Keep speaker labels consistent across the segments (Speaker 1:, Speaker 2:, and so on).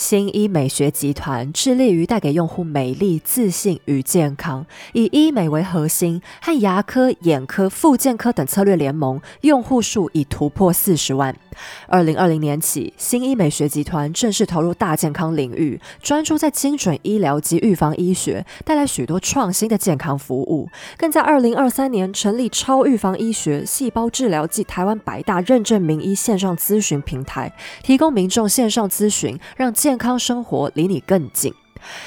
Speaker 1: 新医美学集团致力于带给用户美丽、自信与健康，以医美为核心，和牙科、眼科、复健科等策略联盟，用户数已突破四十万。二零二零年起，新医美学集团正式投入大健康领域，专注在精准医疗及预防医学，带来许多创新的健康服务。更在二零二三年成立超预防医学、细胞治疗暨台湾百大认证名医线上咨询平台，提供民众线上咨询，让健健康生活离你更近。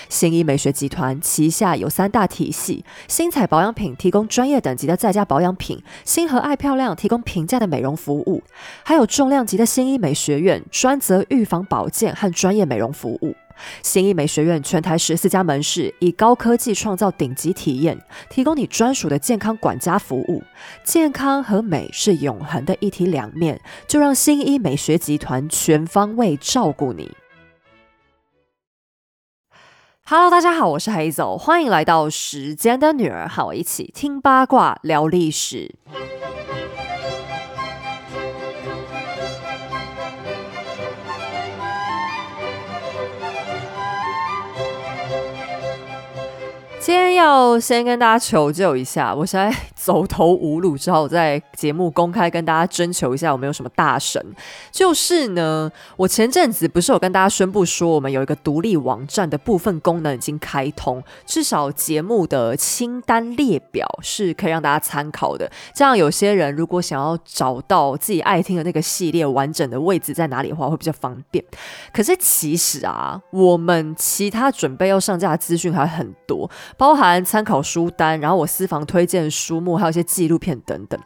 Speaker 1: 新医美学集团旗下有三大体系：新彩保养品提供专业等级的在家保养品，新和爱漂亮提供平价的美容服务，还有重量级的新医美学院，专责预防保健和专业美容服务。新医美学院全台十四家门市，以高科技创造顶级体验，提供你专属的健康管家服务。健康和美是永恒的一体两面，就让新医美学集团全方位照顾你。Hello，大家好，我是黑走，欢迎来到时间的女儿，和我一起听八卦聊历史。今天要先跟大家求救一下，我现在走投无路，只好在节目公开跟大家征求一下，我们有什么大神？就是呢，我前阵子不是有跟大家宣布说，我们有一个独立网站的部分功能已经开通，至少节目的清单列表是可以让大家参考的。这样有些人如果想要找到自己爱听的那个系列完整的位置在哪里的话，会比较方便。可是其实啊，我们其他准备要上架的资讯还很多。包含参考书单，然后我私房推荐书目，还有一些纪录片等等。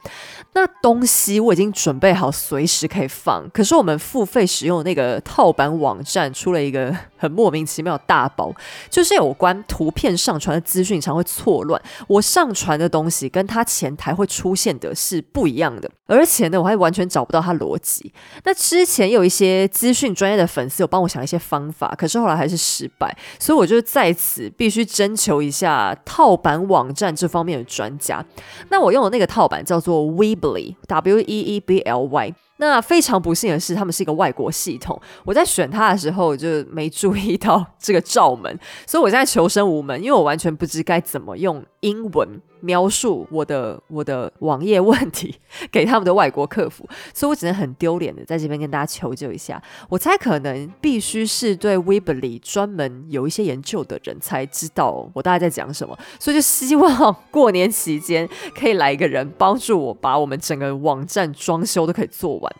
Speaker 1: 那东西我已经准备好，随时可以放。可是我们付费使用那个套版网站出了一个很莫名其妙的大包，就是有关图片上传的资讯常会错乱。我上传的东西跟他前台会出现的是不一样的，而且呢，我还完全找不到他逻辑。那之前有一些资讯专业的粉丝有帮我想一些方法，可是后来还是失败，所以我就在此必须征求一。下套版网站这方面的专家，那我用的那个套版叫做 Weebly，W E E B L Y。那非常不幸的是，他们是一个外国系统。我在选它的时候就没注意到这个罩门，所以我现在求生无门，因为我完全不知该怎么用英文描述我的我的网页问题给他们的外国客服，所以我只能很丢脸的在这边跟大家求救一下。我猜可能必须是对 Weebly 专门有一些研究的人才知道我大概在讲什么，所以就希望过年期间可以来一个人帮助我把我们整个网站装修都可以做完。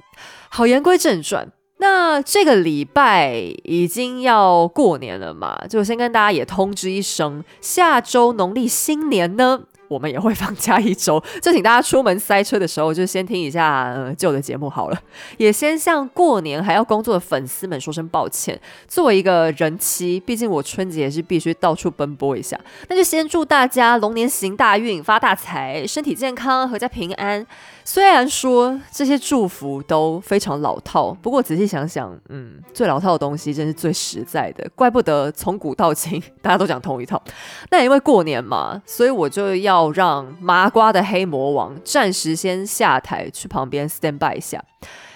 Speaker 1: 好，言归正传，那这个礼拜已经要过年了嘛，就先跟大家也通知一声，下周农历新年呢。我们也会放假一周，就请大家出门塞车的时候，就先听一下旧的节目好了。也先向过年还要工作的粉丝们说声抱歉。作为一个人妻，毕竟我春节也是必须到处奔波一下，那就先祝大家龙年行大运，发大财，身体健康，阖家平安。虽然说这些祝福都非常老套，不过仔细想想，嗯，最老套的东西真是最实在的，怪不得从古到今大家都讲同一套。那因为过年嘛，所以我就要。要让麻瓜的黑魔王暂时先下台，去旁边 stand by 一下。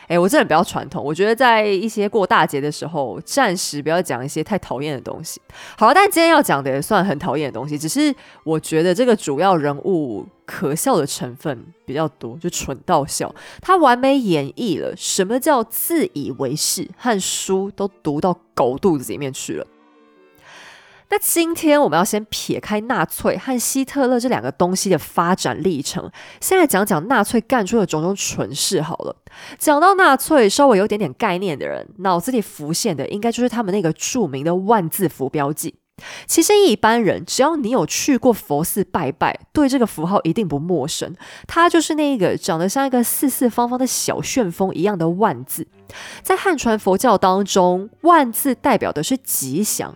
Speaker 1: 哎，我真的比较传统，我觉得在一些过大节的时候，暂时不要讲一些太讨厌的东西。好，但今天要讲的也算很讨厌的东西，只是我觉得这个主要人物可笑的成分比较多，就蠢到笑。他完美演绎了什么叫自以为是，和书都读到狗肚子里面去了。那今天我们要先撇开纳粹和希特勒这两个东西的发展历程，先来讲讲纳粹干出的种种蠢事好了。讲到纳粹，稍微有点点概念的人，脑子里浮现的应该就是他们那个著名的万字符标记。其实一般人只要你有去过佛寺拜拜，对这个符号一定不陌生。它就是那个长得像一个四四方方的小旋风一样的万字，在汉传佛教当中，万字代表的是吉祥。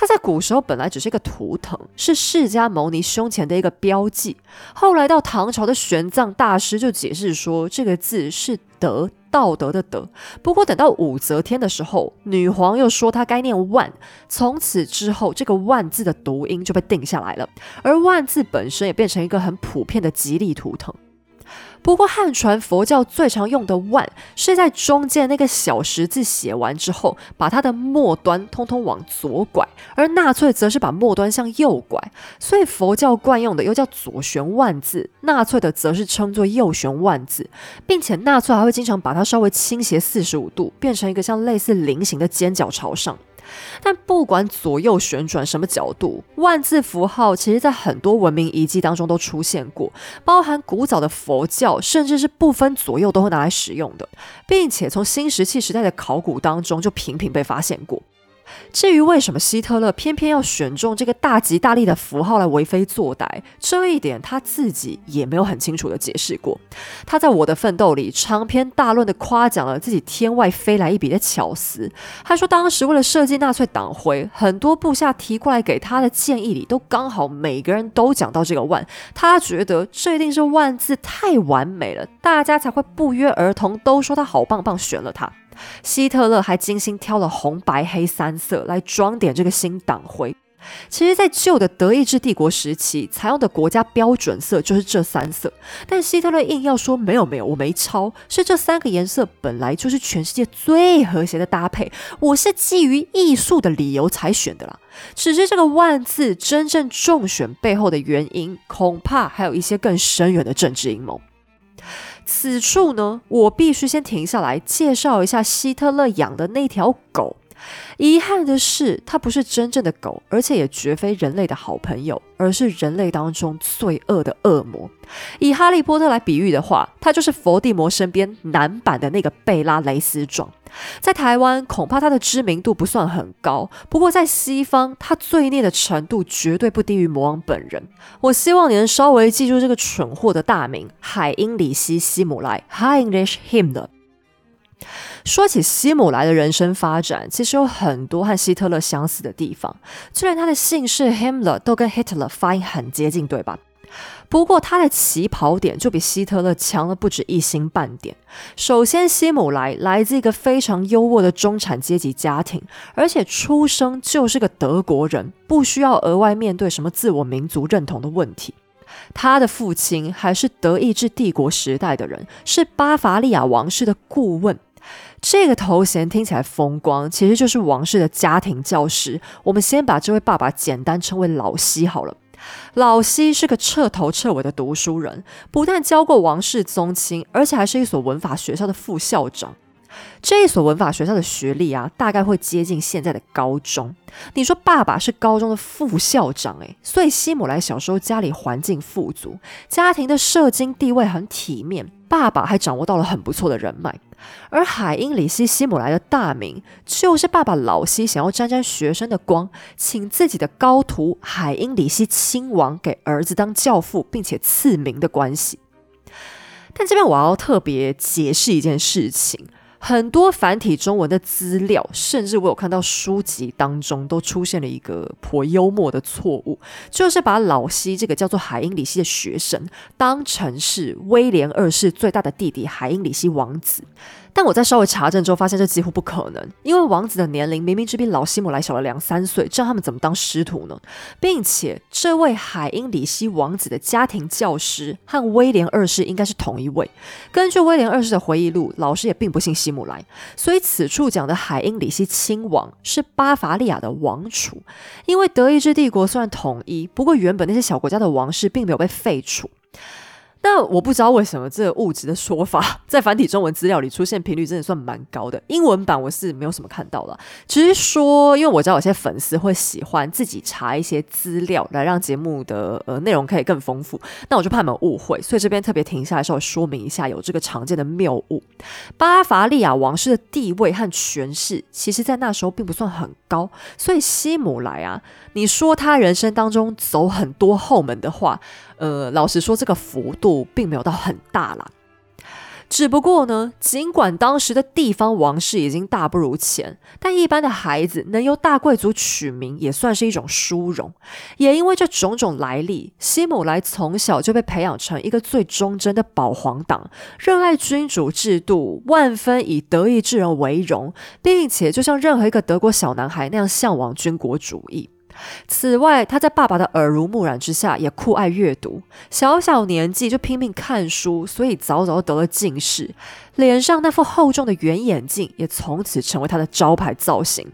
Speaker 1: 它在古时候本来只是一个图腾，是释迦牟尼胸前的一个标记。后来到唐朝的玄奘大师就解释说，这个字是德，道德的德。不过等到武则天的时候，女皇又说它该念万，从此之后这个万字的读音就被定下来了。而万字本身也变成一个很普遍的吉利图腾。不过汉传佛教最常用的万是在中间那个小十字写完之后，把它的末端通通往左拐，而纳粹则是把末端向右拐，所以佛教惯用的又叫左旋万字，纳粹的则是称作右旋万字，并且纳粹还会经常把它稍微倾斜四十五度，变成一个像类似菱形的尖角朝上。但不管左右旋转什么角度，万字符号其实在很多文明遗迹当中都出现过，包含古早的佛教，甚至是不分左右都会拿来使用的，并且从新石器时代的考古当中就频频被发现过。至于为什么希特勒偏偏要选中这个大吉大利的符号来为非作歹，这一点他自己也没有很清楚的解释过。他在《我的奋斗》里长篇大论的夸奖了自己天外飞来一笔的巧思，还说当时为了设计纳粹党徽，很多部下提过来给他的建议里，都刚好每个人都讲到这个万，他觉得这一定是万字太完美了，大家才会不约而同都说他好棒棒，选了他。希特勒还精心挑了红、白、黑三色来装点这个新党徽。其实，在旧的德意志帝国时期，采用的国家标准色就是这三色。但希特勒硬要说没有没有，我没抄，是这三个颜色本来就是全世界最和谐的搭配，我是基于艺术的理由才选的啦。只是这个万字真正中选背后的原因，恐怕还有一些更深远的政治阴谋。此处呢，我必须先停下来介绍一下希特勒养的那条狗。遗憾的是，它不是真正的狗，而且也绝非人类的好朋友，而是人类当中最恶的恶魔。以哈利波特来比喻的话，它就是伏地魔身边男版的那个贝拉雷斯壮。在台湾，恐怕它的知名度不算很高，不过在西方，它罪孽的程度绝对不低于魔王本人。我希望你能稍微记住这个蠢货的大名——海因里希·希姆莱 （Heinrich Himmler）。说起希姆莱的人生发展，其实有很多和希特勒相似的地方，就连他的姓氏 Himmler 都跟 Hitler 发音很接近，对吧？不过他的起跑点就比希特勒强了不止一星半点。首先，希姆莱来自一个非常优渥的中产阶级家庭，而且出生就是个德国人，不需要额外面对什么自我民族认同的问题。他的父亲还是德意志帝国时代的人，是巴伐利亚王室的顾问。这个头衔听起来风光，其实就是王室的家庭教师。我们先把这位爸爸简单称为老西好了。老西是个彻头彻尾的读书人，不但教过王室宗亲，而且还是一所文法学校的副校长。这一所文法学校的学历啊，大概会接近现在的高中。你说爸爸是高中的副校长，诶，所以希姆莱小时候家里环境富足，家庭的社经地位很体面，爸爸还掌握到了很不错的人脉。而海因里希·希姆莱的大名，就是爸爸老希想要沾沾学生的光，请自己的高徒海因里希亲王给儿子当教父，并且赐名的关系。但这边我要特别解释一件事情。很多繁体中文的资料，甚至我有看到书籍当中都出现了一个颇幽默的错误，就是把老西这个叫做海因里希的学生当成是威廉二世最大的弟弟海因里希王子。但我在稍微查证之后，发现这几乎不可能，因为王子的年龄明明只比老希姆莱小了两三岁，这样他们怎么当师徒呢？并且，这位海因里希王子的家庭教师和威廉二世应该是同一位。根据威廉二世的回忆录，老师也并不姓希姆莱，所以此处讲的海因里希亲王是巴伐利亚的王储。因为德意志帝国虽然统一，不过原本那些小国家的王室并没有被废除。那我不知道为什么这个物质的说法 在繁体中文资料里出现频率真的算蛮高的。英文版我是没有什么看到了，只是说，因为我知道有些粉丝会喜欢自己查一些资料来让节目的呃内容可以更丰富，那我就怕你们误会，所以这边特别停下来稍微说明一下有这个常见的谬误。巴伐利亚王室的地位和权势，其实在那时候并不算很高，所以希姆莱啊，你说他人生当中走很多后门的话。呃，老实说，这个幅度并没有到很大啦。只不过呢，尽管当时的地方王室已经大不如前，但一般的孩子能由大贵族取名，也算是一种殊荣。也因为这种种来历，希姆莱从小就被培养成一个最忠贞的保皇党，热爱君主制度，万分以德意志人为荣，并且就像任何一个德国小男孩那样向往军国主义。此外，他在爸爸的耳濡目染之下，也酷爱阅读。小小年纪就拼命看书，所以早早得了近视。脸上那副厚重的圆眼镜，也从此成为他的招牌造型。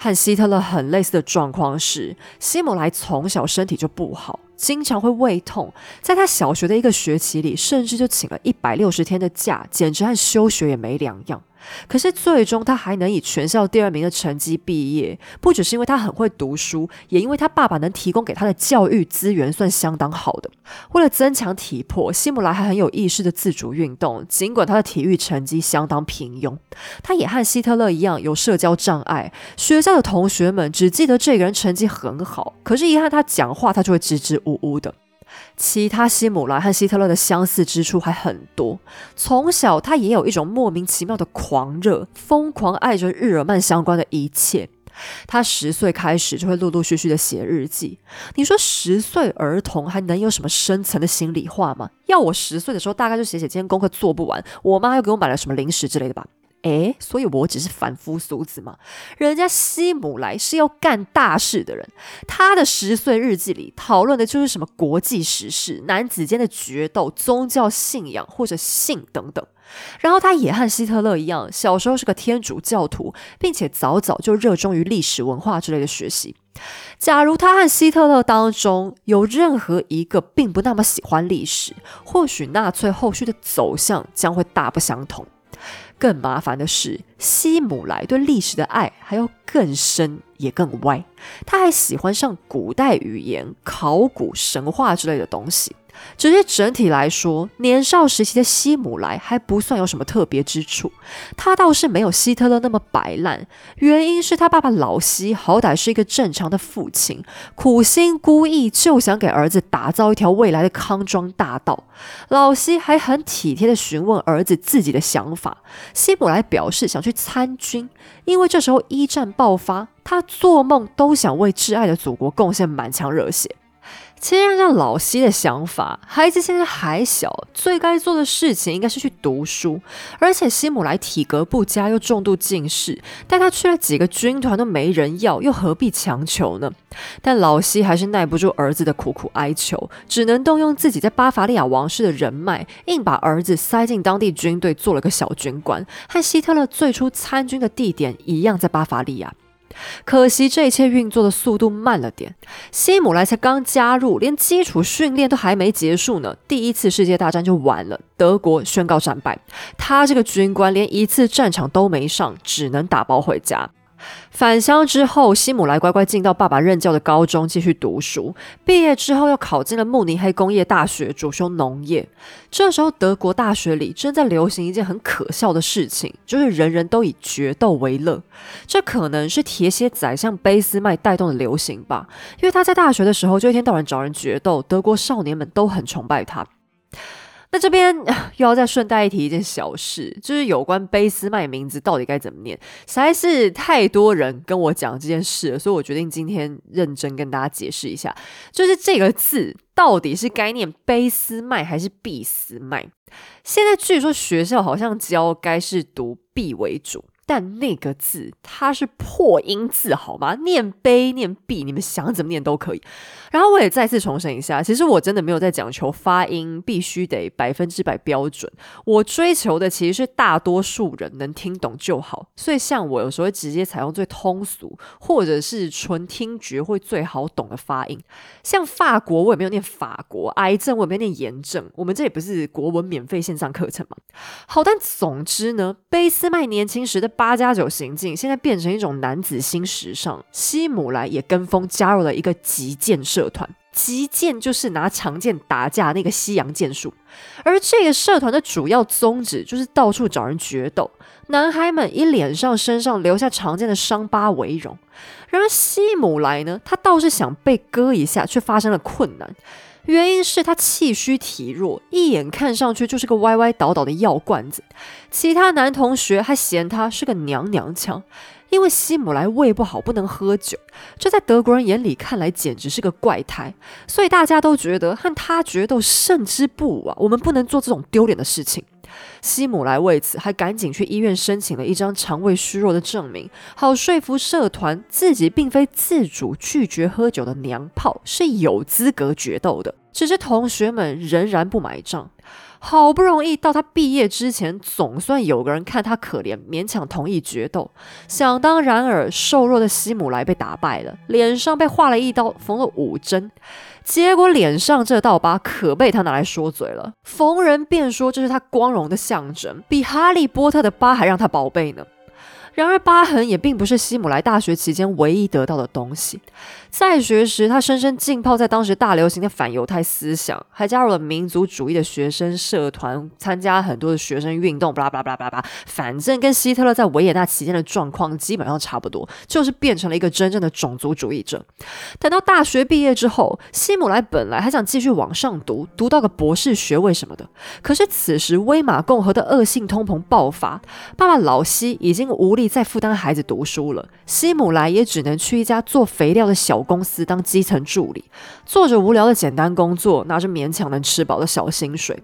Speaker 1: 和希特勒很类似的状况是，希姆莱从小身体就不好，经常会胃痛。在他小学的一个学期里，甚至就请了一百六十天的假，简直和休学也没两样。可是最终他还能以全校第二名的成绩毕业，不只是因为他很会读书，也因为他爸爸能提供给他的教育资源算相当好的。为了增强体魄，希姆莱还很有意识的自主运动，尽管他的体育成绩相当平庸。他也和希特勒一样有社交障碍，学校的同学们只记得这个人成绩很好，可是，一和他讲话，他就会支支吾吾的。其他希姆莱和希特勒的相似之处还很多。从小，他也有一种莫名其妙的狂热，疯狂爱着日耳曼相关的一切。他十岁开始就会陆陆续续的写日记。你说十岁儿童还能有什么深层的心里话吗？要我十岁的时候，大概就写写今天功课做不完，我妈又给我买了什么零食之类的吧。诶，所以我只是凡夫俗子嘛。人家希姆莱是要干大事的人，他的十岁日记里讨论的就是什么国际时事、男子间的决斗、宗教信仰或者性等等。然后他也和希特勒一样，小时候是个天主教徒，并且早早就热衷于历史文化之类的学习。假如他和希特勒当中有任何一个并不那么喜欢历史，或许纳粹后续的走向将会大不相同。更麻烦的是，希姆莱对历史的爱还要更深也更歪，他还喜欢上古代语言、考古、神话之类的东西。只是整体来说，年少时期的希姆莱还不算有什么特别之处。他倒是没有希特勒那么摆烂，原因是他爸爸老希好歹是一个正常的父亲，苦心孤诣就想给儿子打造一条未来的康庄大道。老希还很体贴的询问儿子自己的想法。希姆莱表示想去参军，因为这时候一战爆发，他做梦都想为挚爱的祖国贡献满腔热血。其实按照老西的想法，孩子现在还小，最该做的事情应该是去读书。而且希姆莱体格不佳，又重度近视，带他去了几个军团都没人要，又何必强求呢？但老西还是耐不住儿子的苦苦哀求，只能动用自己在巴伐利亚王室的人脉，硬把儿子塞进当地军队，做了个小军官，和希特勒最初参军的地点一样，在巴伐利亚。可惜这一切运作的速度慢了点。希姆莱才刚加入，连基础训练都还没结束呢，第一次世界大战就完了，德国宣告战败。他这个军官连一次战场都没上，只能打包回家。返乡之后，希姆莱乖乖进到爸爸任教的高中继续读书。毕业之后，又考进了慕尼黑工业大学，主修农业。这时候，德国大学里正在流行一件很可笑的事情，就是人人都以决斗为乐。这可能是铁血宰相俾斯麦带动的流行吧，因为他在大学的时候就一天到晚找人决斗，德国少年们都很崇拜他。那这边又要再顺带一提一件小事，就是有关卑斯麦名字到底该怎么念，实在是太多人跟我讲这件事了，所以我决定今天认真跟大家解释一下，就是这个字到底是该念卑斯麦还是毕斯麦？现在据说学校好像教该是读毕为主。但那个字它是破音字，好吗？念碑念壁，你们想怎么念都可以。然后我也再次重申一下，其实我真的没有在讲求发音必须得百分之百标准，我追求的其实是大多数人能听懂就好。所以像我有时候会直接采用最通俗或者是纯听觉会最好懂的发音。像法国，我也没有念法国；癌症，我也没有念炎症。我们这也不是国文免费线上课程嘛。好，但总之呢，俾斯麦年轻时的。八加九行径现在变成一种男子新时尚，希姆莱也跟风加入了一个击剑社团。击剑就是拿长剑打架那个西洋剑术，而这个社团的主要宗旨就是到处找人决斗，男孩们以脸上、身上留下常见的伤疤为荣。然而希姆莱呢，他倒是想被割一下，却发生了困难。原因是他气虚体弱，一眼看上去就是个歪歪倒倒的药罐子。其他男同学还嫌他是个娘娘腔，因为希姆莱胃不好，不能喝酒。这在德国人眼里看来简直是个怪胎，所以大家都觉得和他决斗胜之不武啊！我们不能做这种丢脸的事情。希姆莱为此还赶紧去医院申请了一张肠胃虚弱的证明，好说服社团自己并非自主拒绝喝酒的娘炮，是有资格决斗的。只是同学们仍然不买账。好不容易到他毕业之前，总算有个人看他可怜，勉强同意决斗。想当然尔，瘦弱的希姆莱被打败了，脸上被划了一刀，缝了五针。结果脸上这道疤可被他拿来说嘴了，逢人便说这是他光荣的象征，比哈利波特的疤还让他宝贝呢。然而，疤痕也并不是希姆莱大学期间唯一得到的东西。在学时，他深深浸泡在当时大流行的反犹太思想，还加入了民族主义的学生社团，参加很多的学生运动，巴拉巴拉巴拉巴拉。反正跟希特勒在维也纳期间的状况基本上差不多，就是变成了一个真正的种族主义者。等到大学毕业之后，希姆莱本来还想继续往上读，读到个博士学位什么的。可是此时威玛共和的恶性通膨爆发，爸爸老希已经无力再负担孩子读书了，希姆莱也只能去一家做肥料的小。公司当基层助理，做着无聊的简单工作，拿着勉强能吃饱的小薪水。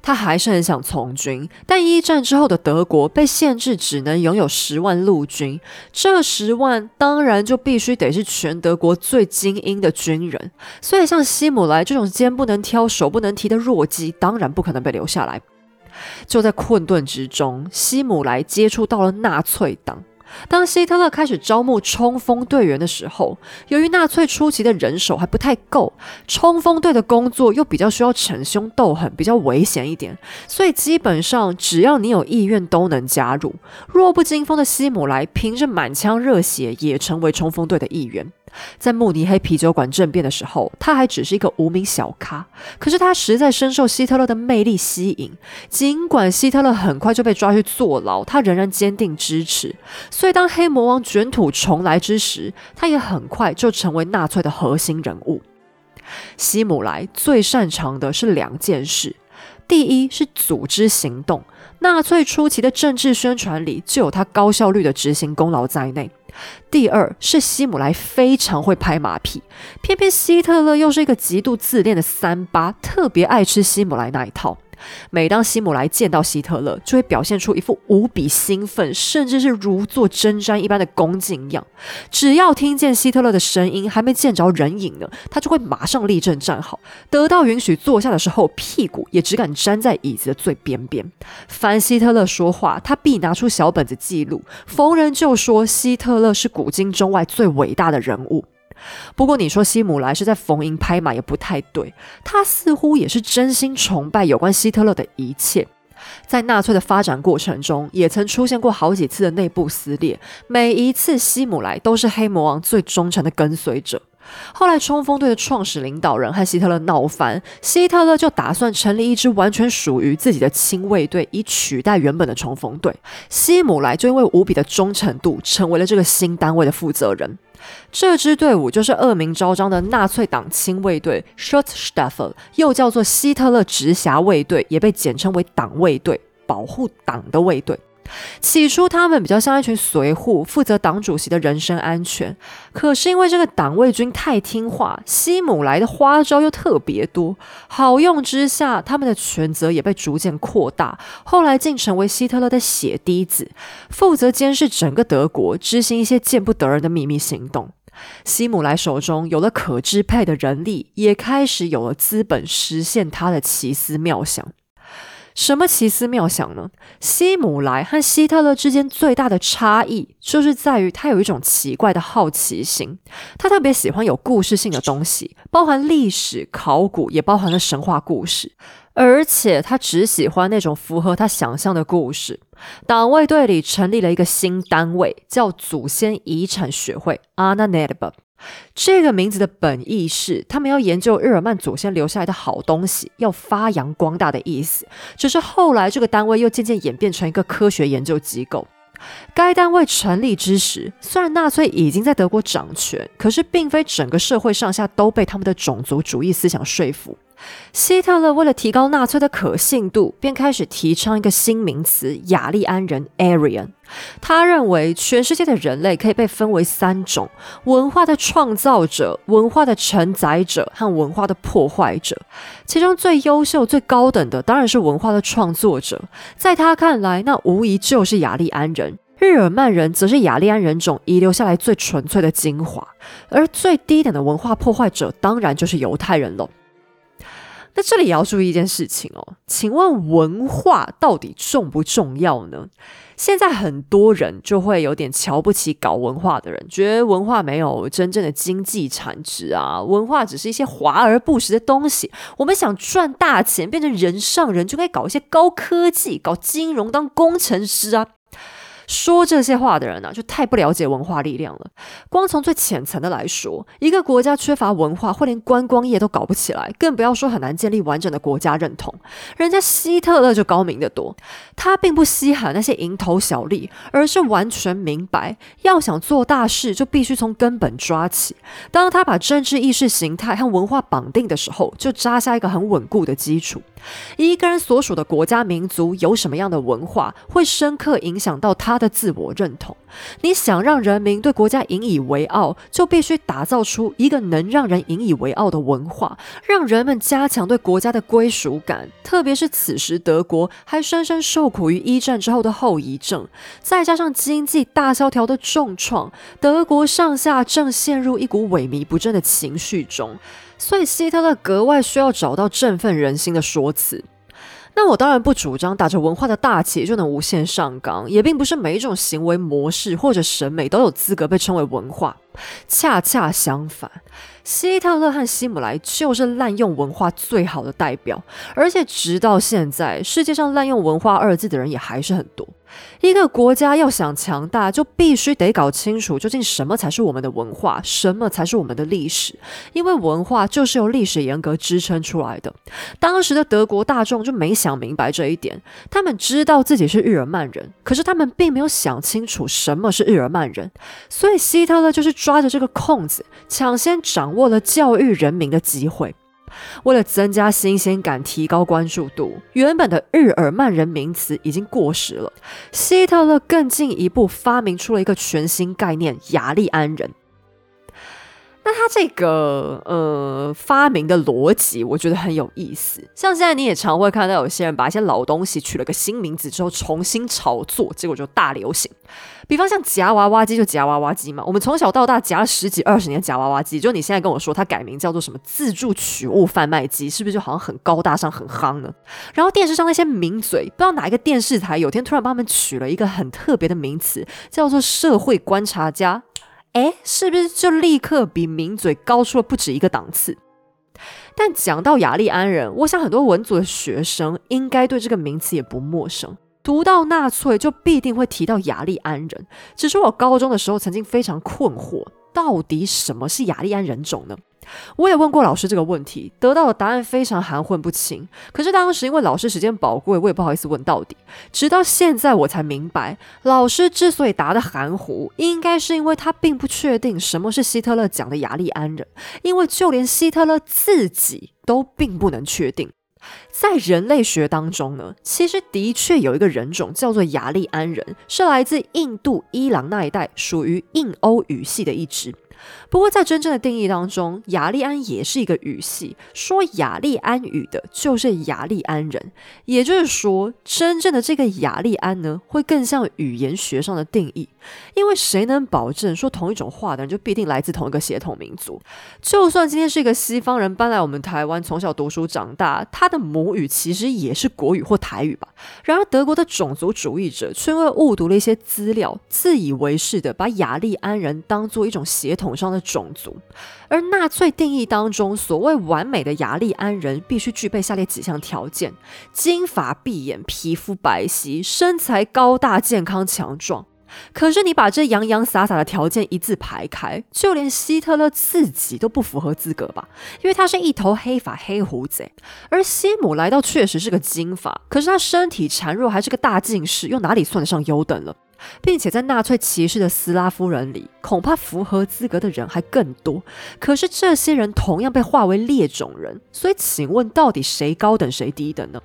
Speaker 1: 他还是很想从军，但一战之后的德国被限制只能拥有十万陆军，这十万当然就必须得是全德国最精英的军人。所以像希姆莱这种肩不能挑、手不能提的弱鸡，当然不可能被留下来。就在困顿之中，希姆莱接触到了纳粹党。当希特勒开始招募冲锋队员的时候，由于纳粹初期的人手还不太够，冲锋队的工作又比较需要逞凶斗狠，比较危险一点，所以基本上只要你有意愿都能加入。弱不禁风的希姆莱凭着满腔热血，也成为冲锋队的一员。在慕尼黑啤酒馆政变的时候，他还只是一个无名小咖。可是他实在深受希特勒的魅力吸引。尽管希特勒很快就被抓去坐牢，他仍然坚定支持。所以当黑魔王卷土重来之时，他也很快就成为纳粹的核心人物。希姆莱最擅长的是两件事：第一是组织行动，纳粹初期的政治宣传里就有他高效率的执行功劳在内。第二是希姆莱非常会拍马屁，偏偏希特勒又是一个极度自恋的三八，特别爱吃希姆莱那一套。每当希姆莱见到希特勒，就会表现出一副无比兴奋，甚至是如坐针毡一般的恭敬样。只要听见希特勒的声音，还没见着人影呢，他就会马上立正站好。得到允许坐下的时候，屁股也只敢粘在椅子的最边边。凡希特勒说话，他必拿出小本子记录，逢人就说希特勒是古今中外最伟大的人物。不过，你说希姆莱是在逢迎拍马也不太对，他似乎也是真心崇拜有关希特勒的一切。在纳粹的发展过程中，也曾出现过好几次的内部撕裂，每一次希姆莱都是黑魔王最忠诚的跟随者。后来，冲锋队的创始领导人和希特勒闹翻，希特勒就打算成立一支完全属于自己的亲卫队，以取代原本的冲锋队。希姆莱就因为无比的忠诚度，成为了这个新单位的负责人。这支队伍就是恶名昭彰的纳粹党亲卫队 s c h u t s t a f f e l 又叫做希特勒直辖卫队，也被简称为党卫队，保护党的卫队。起初，他们比较像一群随护，负责党主席的人身安全。可是因为这个党卫军太听话，希姆莱的花招又特别多，好用之下，他们的权责也被逐渐扩大。后来竟成为希特勒的血滴子，负责监视整个德国，执行一些见不得人的秘密行动。希姆莱手中有了可支配的人力，也开始有了资本，实现他的奇思妙想。什么奇思妙想呢？希姆莱和希特勒之间最大的差异，就是在于他有一种奇怪的好奇心。他特别喜欢有故事性的东西，包含历史、考古，也包含了神话故事。而且他只喜欢那种符合他想象的故事。党卫队里成立了一个新单位，叫祖先遗产学会 （Anna n e d b a 这个名字的本意是，他们要研究日耳曼祖先留下来的好东西，要发扬光大的意思。只是后来，这个单位又渐渐演变成一个科学研究机构。该单位成立之时，虽然纳粹已经在德国掌权，可是并非整个社会上下都被他们的种族主义思想说服。希特勒为了提高纳粹的可信度，便开始提倡一个新名词——雅利安人 （Aryan）。他认为全世界的人类可以被分为三种：文化的创造者、文化的承载者和文化的破坏者。其中最优秀、最高等的当然是文化的创作者，在他看来，那无疑就是雅利安人。日耳曼人则是雅利安人种遗留下来最纯粹的精华，而最低等的文化破坏者当然就是犹太人了。那这里也要注意一件事情哦，请问文化到底重不重要呢？现在很多人就会有点瞧不起搞文化的人，觉得文化没有真正的经济产值啊，文化只是一些华而不实的东西。我们想赚大钱，变成人上人，就该搞一些高科技，搞金融，当工程师啊。说这些话的人呢，就太不了解文化力量了。光从最浅层的来说，一个国家缺乏文化，会连观光业都搞不起来，更不要说很难建立完整的国家认同。人家希特勒就高明得多，他并不稀罕那些蝇头小利，而是完全明白，要想做大事，就必须从根本抓起。当他把政治意识形态和文化绑定的时候，就扎下一个很稳固的基础。一个人所属的国家民族有什么样的文化，会深刻影响到他他的自我认同。你想让人民对国家引以为傲，就必须打造出一个能让人引以为傲的文化，让人们加强对国家的归属感。特别是此时德国还深深受苦于一战之后的后遗症，再加上经济大萧条的重创，德国上下正陷入一股萎靡不振的情绪中。所以希特勒格外需要找到振奋人心的说辞。那我当然不主张打着文化的大旗就能无限上纲，也并不是每一种行为模式或者审美都有资格被称为文化。恰恰相反，希特勒和希姆莱就是滥用文化最好的代表，而且直到现在，世界上滥用文化二字的人也还是很多。一个国家要想强大，就必须得搞清楚究竟什么才是我们的文化，什么才是我们的历史。因为文化就是由历史严格支撑出来的。当时的德国大众就没想明白这一点，他们知道自己是日耳曼人，可是他们并没有想清楚什么是日耳曼人。所以希特勒就是抓着这个空子，抢先掌握了教育人民的机会。为了增加新鲜感、提高关注度，原本的日耳曼人名词已经过时了。希特勒更进一步发明出了一个全新概念——雅利安人。那他这个呃发明的逻辑，我觉得很有意思。像现在你也常会看到有些人把一些老东西取了个新名字之后重新炒作，结果就大流行。比方像夹娃娃机就夹娃娃机嘛，我们从小到大夹了十几二十年夹娃娃机，就你现在跟我说它改名叫做什么自助取物贩卖机，是不是就好像很高大上很夯呢？然后电视上那些名嘴，不知道哪一个电视台有天突然帮他们取了一个很特别的名词，叫做社会观察家。哎，是不是就立刻比名嘴高出了不止一个档次？但讲到雅利安人，我想很多文组的学生应该对这个名词也不陌生。读到纳粹就必定会提到雅利安人。只是我高中的时候曾经非常困惑，到底什么是雅利安人种呢？我也问过老师这个问题，得到的答案非常含混不清。可是当时因为老师时间宝贵，我也不好意思问到底。直到现在我才明白，老师之所以答得含糊，应该是因为他并不确定什么是希特勒讲的雅利安人，因为就连希特勒自己都并不能确定。在人类学当中呢，其实的确有一个人种叫做雅利安人，是来自印度、伊朗那一带，属于印欧语系的一支。不过，在真正的定义当中，雅利安也是一个语系，说雅利安语的就是雅利安人。也就是说，真正的这个雅利安呢，会更像语言学上的定义。因为谁能保证说同一种话的人就必定来自同一个血统民族？就算今天是一个西方人搬来我们台湾，从小读书长大，他的母语其实也是国语或台语吧？然而，德国的种族主义者却因为误读了一些资料，自以为是的把雅利安人当做一种血统上的种族。而纳粹定义当中所谓完美的雅利安人，必须具备下列几项条件：金发碧眼、皮肤白皙、身材高大、健康强壮。可是你把这洋洋洒洒的条件一字排开，就连希特勒自己都不符合资格吧？因为他是一头黑发黑胡子，而希姆来到确实是个金发，可是他身体孱弱，还是个大近视，又哪里算得上优等了？并且在纳粹歧视的斯拉夫人里，恐怕符合资格的人还更多。可是这些人同样被划为劣种人，所以请问到底谁高等谁低等呢？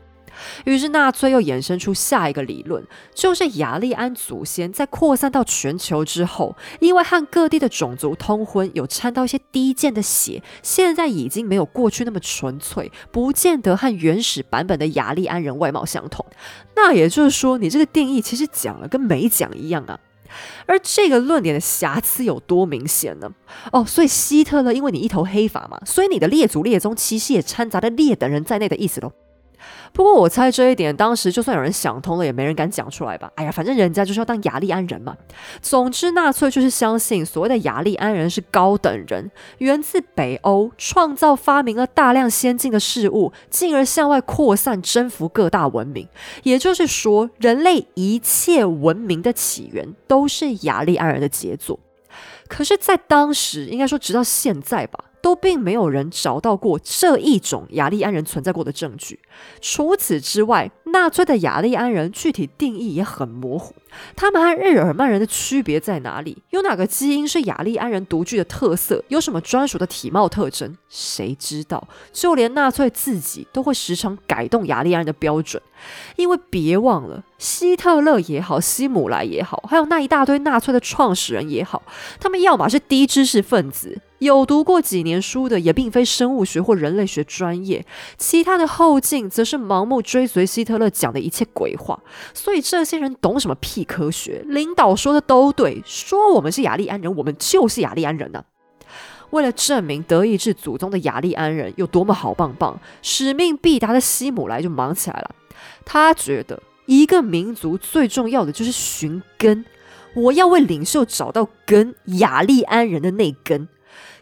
Speaker 1: 于是纳粹又衍生出下一个理论，就是雅利安祖先在扩散到全球之后，因为和各地的种族通婚，有掺到一些低贱的血，现在已经没有过去那么纯粹，不见得和原始版本的雅利安人外貌相同。那也就是说，你这个定义其实讲了跟没讲一样啊。而这个论点的瑕疵有多明显呢？哦，所以希特勒因为你一头黑发嘛，所以你的列祖列宗其实也掺杂了劣等人在内的意思喽。不过我猜这一点，当时就算有人想通了，也没人敢讲出来吧。哎呀，反正人家就是要当雅利安人嘛。总之，纳粹就是相信所谓的雅利安人是高等人，源自北欧，创造发明了大量先进的事物，进而向外扩散，征服各大文明。也就是说，人类一切文明的起源都是雅利安人的杰作。可是，在当时，应该说直到现在吧。都并没有人找到过这一种雅利安人存在过的证据。除此之外，纳粹的雅利安人具体定义也很模糊。他们和日耳曼人的区别在哪里？有哪个基因是雅利安人独具的特色？有什么专属的体貌特征？谁知道？就连纳粹自己都会时常改动雅利安人的标准。因为别忘了，希特勒也好，希姆莱也好，还有那一大堆纳粹的创始人也好，他们要么是低知识分子，有读过几年书的，也并非生物学或人类学专业；其他的后进则是盲目追随希特勒讲的一切鬼话。所以这些人懂什么屁科学？领导说的都对，说我们是雅利安人，我们就是雅利安人呢。为了证明德意志祖宗的雅利安人有多么好棒棒，使命必达的希姆莱就忙起来了。他觉得一个民族最重要的就是寻根，我要为领袖找到根，雅利安人的那根。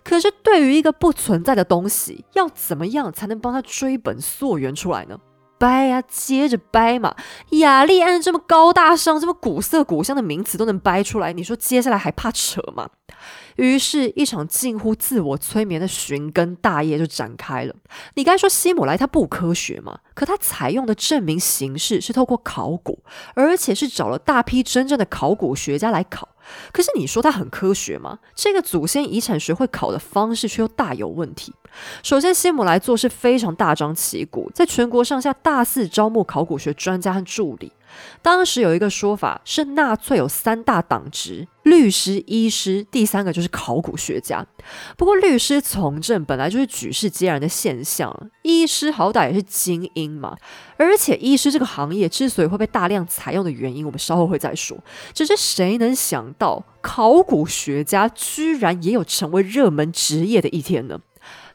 Speaker 1: 可是对于一个不存在的东西，要怎么样才能帮他追本溯源出来呢？掰啊，接着掰嘛！雅利安这么高大上、这么古色古香的名词都能掰出来，你说接下来还怕扯吗？于是，一场近乎自我催眠的寻根大业就展开了。你该说希姆莱他不科学吗？可他采用的证明形式是透过考古，而且是找了大批真正的考古学家来考。可是你说它很科学吗？这个祖先遗产学会考的方式却又大有问题。首先，希姆莱做事非常大张旗鼓，在全国上下大肆招募考古学专家和助理。当时有一个说法是，纳粹有三大党职：律师、医师，第三个就是考古学家。不过，律师从政本来就是举世皆然的现象，医师好歹也是精英嘛。而且，医师这个行业之所以会被大量采用的原因，我们稍后会再说。只是谁能想到，考古学家居然也有成为热门职业的一天呢？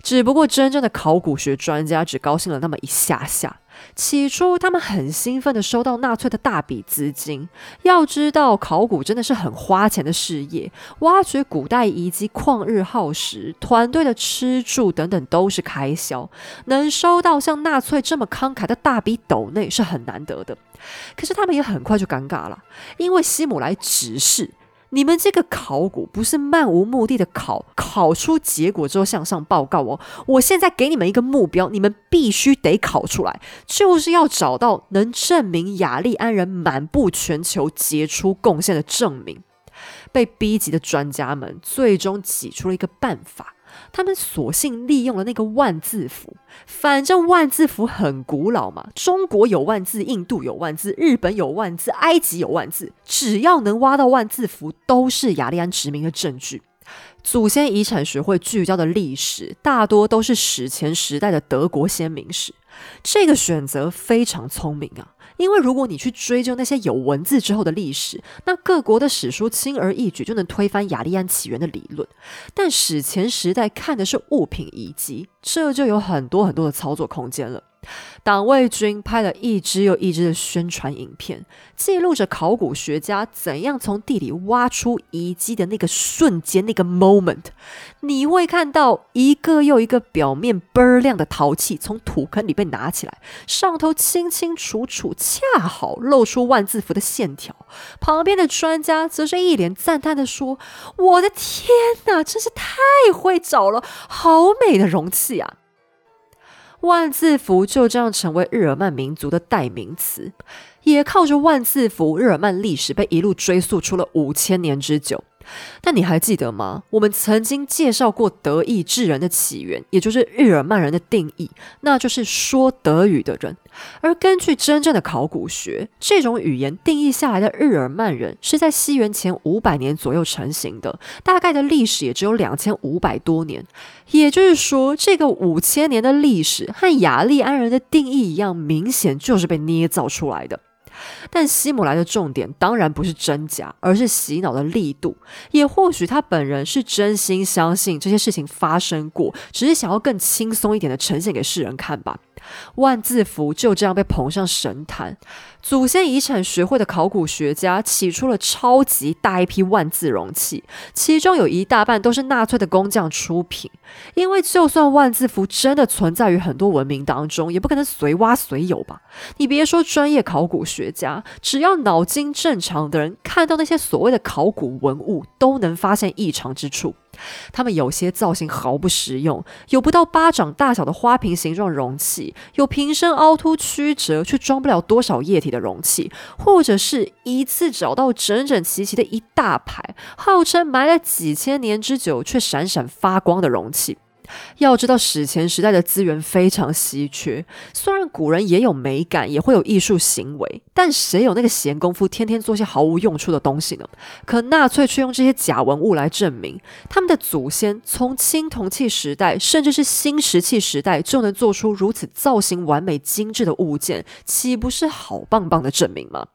Speaker 1: 只不过，真正的考古学专家只高兴了那么一下下。起初，他们很兴奋地收到纳粹的大笔资金。要知道，考古真的是很花钱的事业，挖掘古代遗迹旷日耗时，团队的吃住等等都是开销。能收到像纳粹这么慷慨的大笔斗内是很难得的。可是，他们也很快就尴尬了，因为希姆莱指示。你们这个考古不是漫无目的的考，考出结果之后向上报告哦。我现在给你们一个目标，你们必须得考出来，就是要找到能证明雅利安人满布全球杰出贡献的证明。被逼急的专家们最终挤出了一个办法。他们索性利用了那个万字符，反正万字符很古老嘛，中国有万字，印度有万字，日本有万字，埃及有万字，只要能挖到万字符，都是雅利安殖民的证据。祖先遗产学会聚焦的历史，大多都是史前时代的德国先民史，这个选择非常聪明啊。因为如果你去追究那些有文字之后的历史，那各国的史书轻而易举就能推翻雅利安起源的理论。但史前时代看的是物品遗迹，这就有很多很多的操作空间了。党卫军拍了一支又一支的宣传影片，记录着考古学家怎样从地里挖出遗迹的那个瞬间，那个 moment，你会看到一个又一个表面倍儿亮的陶器从土坑里被拿起来，上头清清楚楚，恰好露出万字符的线条。旁边的专家则是一脸赞叹的说：“我的天哪，真是太会找了，好美的容器啊！”万字符就这样成为日耳曼民族的代名词。也靠着万字符，日耳曼历史被一路追溯出了五千年之久。但你还记得吗？我们曾经介绍过德意志人的起源，也就是日耳曼人的定义，那就是说德语的人。而根据真正的考古学，这种语言定义下来的日耳曼人是在西元前五百年左右成型的，大概的历史也只有两千五百多年。也就是说，这个五千年的历史和雅利安人的定义一样，明显就是被捏造出来的。但希姆莱的重点当然不是真假，而是洗脑的力度。也或许他本人是真心相信这些事情发生过，只是想要更轻松一点的呈现给世人看吧。万字符就这样被捧上神坛。祖先遗产学会的考古学家起出了超级大一批万字容器，其中有一大半都是纳粹的工匠出品。因为就算万字符真的存在于很多文明当中，也不可能随挖随有吧？你别说专业考古学家，只要脑筋正常的人，看到那些所谓的考古文物，都能发现异常之处。它们有些造型毫不实用，有不到巴掌大小的花瓶形状容器，有瓶身凹凸曲折却装不了多少液体的容器，或者是一次找到整整齐齐的一大排，号称埋了几千年之久却闪闪发光的容器。要知道，史前时代的资源非常稀缺。虽然古人也有美感，也会有艺术行为，但谁有那个闲工夫，天天做些毫无用处的东西呢？可纳粹却用这些假文物来证明，他们的祖先从青铜器时代，甚至是新石器时代，就能做出如此造型完美、精致的物件，岂不是好棒棒的证明吗？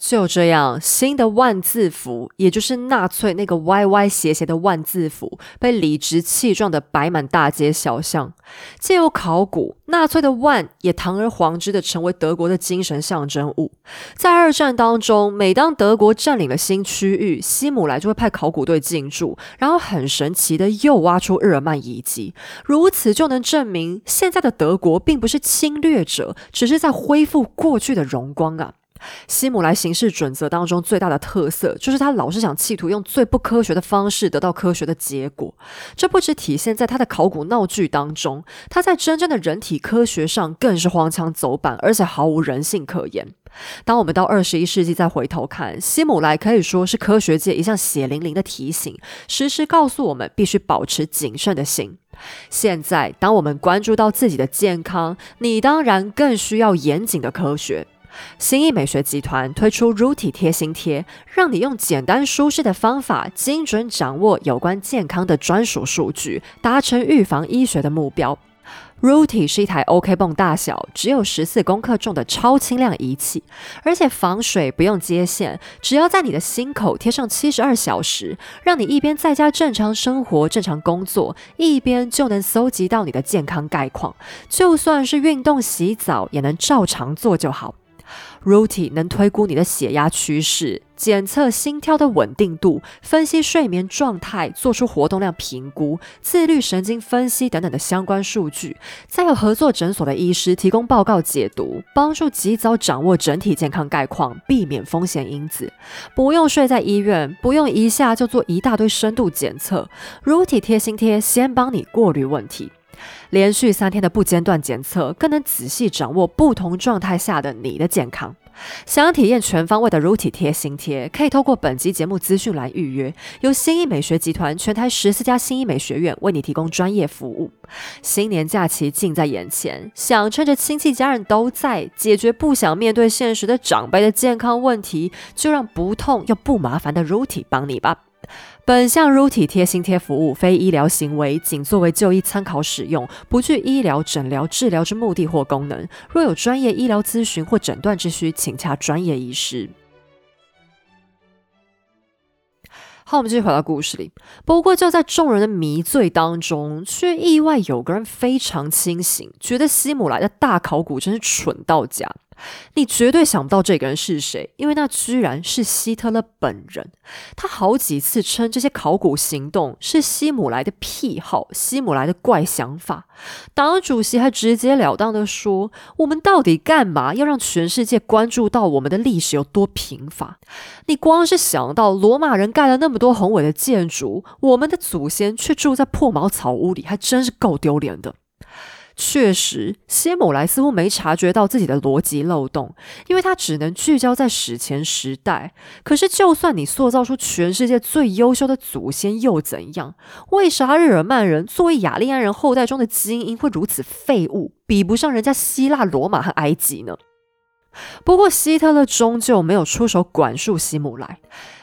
Speaker 1: 就这样，新的万字符，也就是纳粹那个歪歪斜斜的万字符，被理直气壮的摆满大街小巷。借由考古，纳粹的万也堂而皇之的成为德国的精神象征物。在二战当中，每当德国占领了新区域，希姆莱就会派考古队进驻，然后很神奇的又挖出日耳曼遗迹。如此就能证明，现在的德国并不是侵略者，只是在恢复过去的荣光啊。希姆莱行事准则当中最大的特色，就是他老是想企图用最不科学的方式得到科学的结果。这不只体现在他的考古闹剧当中，他在真正的人体科学上更是荒腔走板，而且毫无人性可言。当我们到二十一世纪再回头看，希姆莱可以说是科学界一项血淋淋的提醒，时时告诉我们必须保持谨慎的心。现在，当我们关注到自己的健康，你当然更需要严谨的科学。新意美学集团推出 Ruti 贴心贴，让你用简单舒适的方法，精准掌握有关健康的专属数据，达成预防医学的目标。Ruti 是一台 OK 泵大小，只有十四克重的超轻量仪器，而且防水，不用接线，只要在你的心口贴上七十二小时，让你一边在家正常生活、正常工作，一边就能搜集到你的健康概况，就算是运动、洗澡，也能照常做就好。Ruti 能推估你的血压趋势，检测心跳的稳定度，分析睡眠状态，做出活动量评估、自律神经分析等等的相关数据，再有合作诊所的医师提供报告解读，帮助及早掌握整体健康概况，避免风险因子。不用睡在医院，不用一下就做一大堆深度检测，Ruti 贴心贴先帮你过滤问题。连续三天的不间断检测，更能仔细掌握不同状态下的你的健康。想要体验全方位的乳体贴心贴，可以透过本集节目资讯栏预约，由新医美学集团全台十四家新医美学院为你提供专业服务。新年假期近在眼前，想趁着亲戚家人都在，解决不想面对现实的长辈的健康问题，就让不痛又不麻烦的乳体帮你吧。本项乳体贴心贴服务非医疗行为，仅作为就医参考使用，不具医疗、诊疗、治疗之目的或功能。若有专业医疗咨询或诊断之需，请洽专业医师。好，我们继续回到故事里。不过，就在众人的迷醉当中，却意外有个人非常清醒，觉得希姆莱的大考古真是蠢到家。你绝对想不到这个人是谁，因为那居然是希特勒本人。他好几次称这些考古行动是希姆莱的癖好，希姆莱的怪想法。党主席还直截了当的说：“我们到底干嘛要让全世界关注到我们的历史有多贫乏？你光是想到罗马人盖了那么多宏伟的建筑，我们的祖先却住在破茅草屋里，还真是够丢脸的。”确实，希姆莱似乎没察觉到自己的逻辑漏洞，因为他只能聚焦在史前时代。可是，就算你塑造出全世界最优秀的祖先又怎样？为啥日耳曼人作为雅利安人后代中的精英会如此废物，比不上人家希腊、罗马和埃及呢？不过，希特勒终究没有出手管束希姆莱。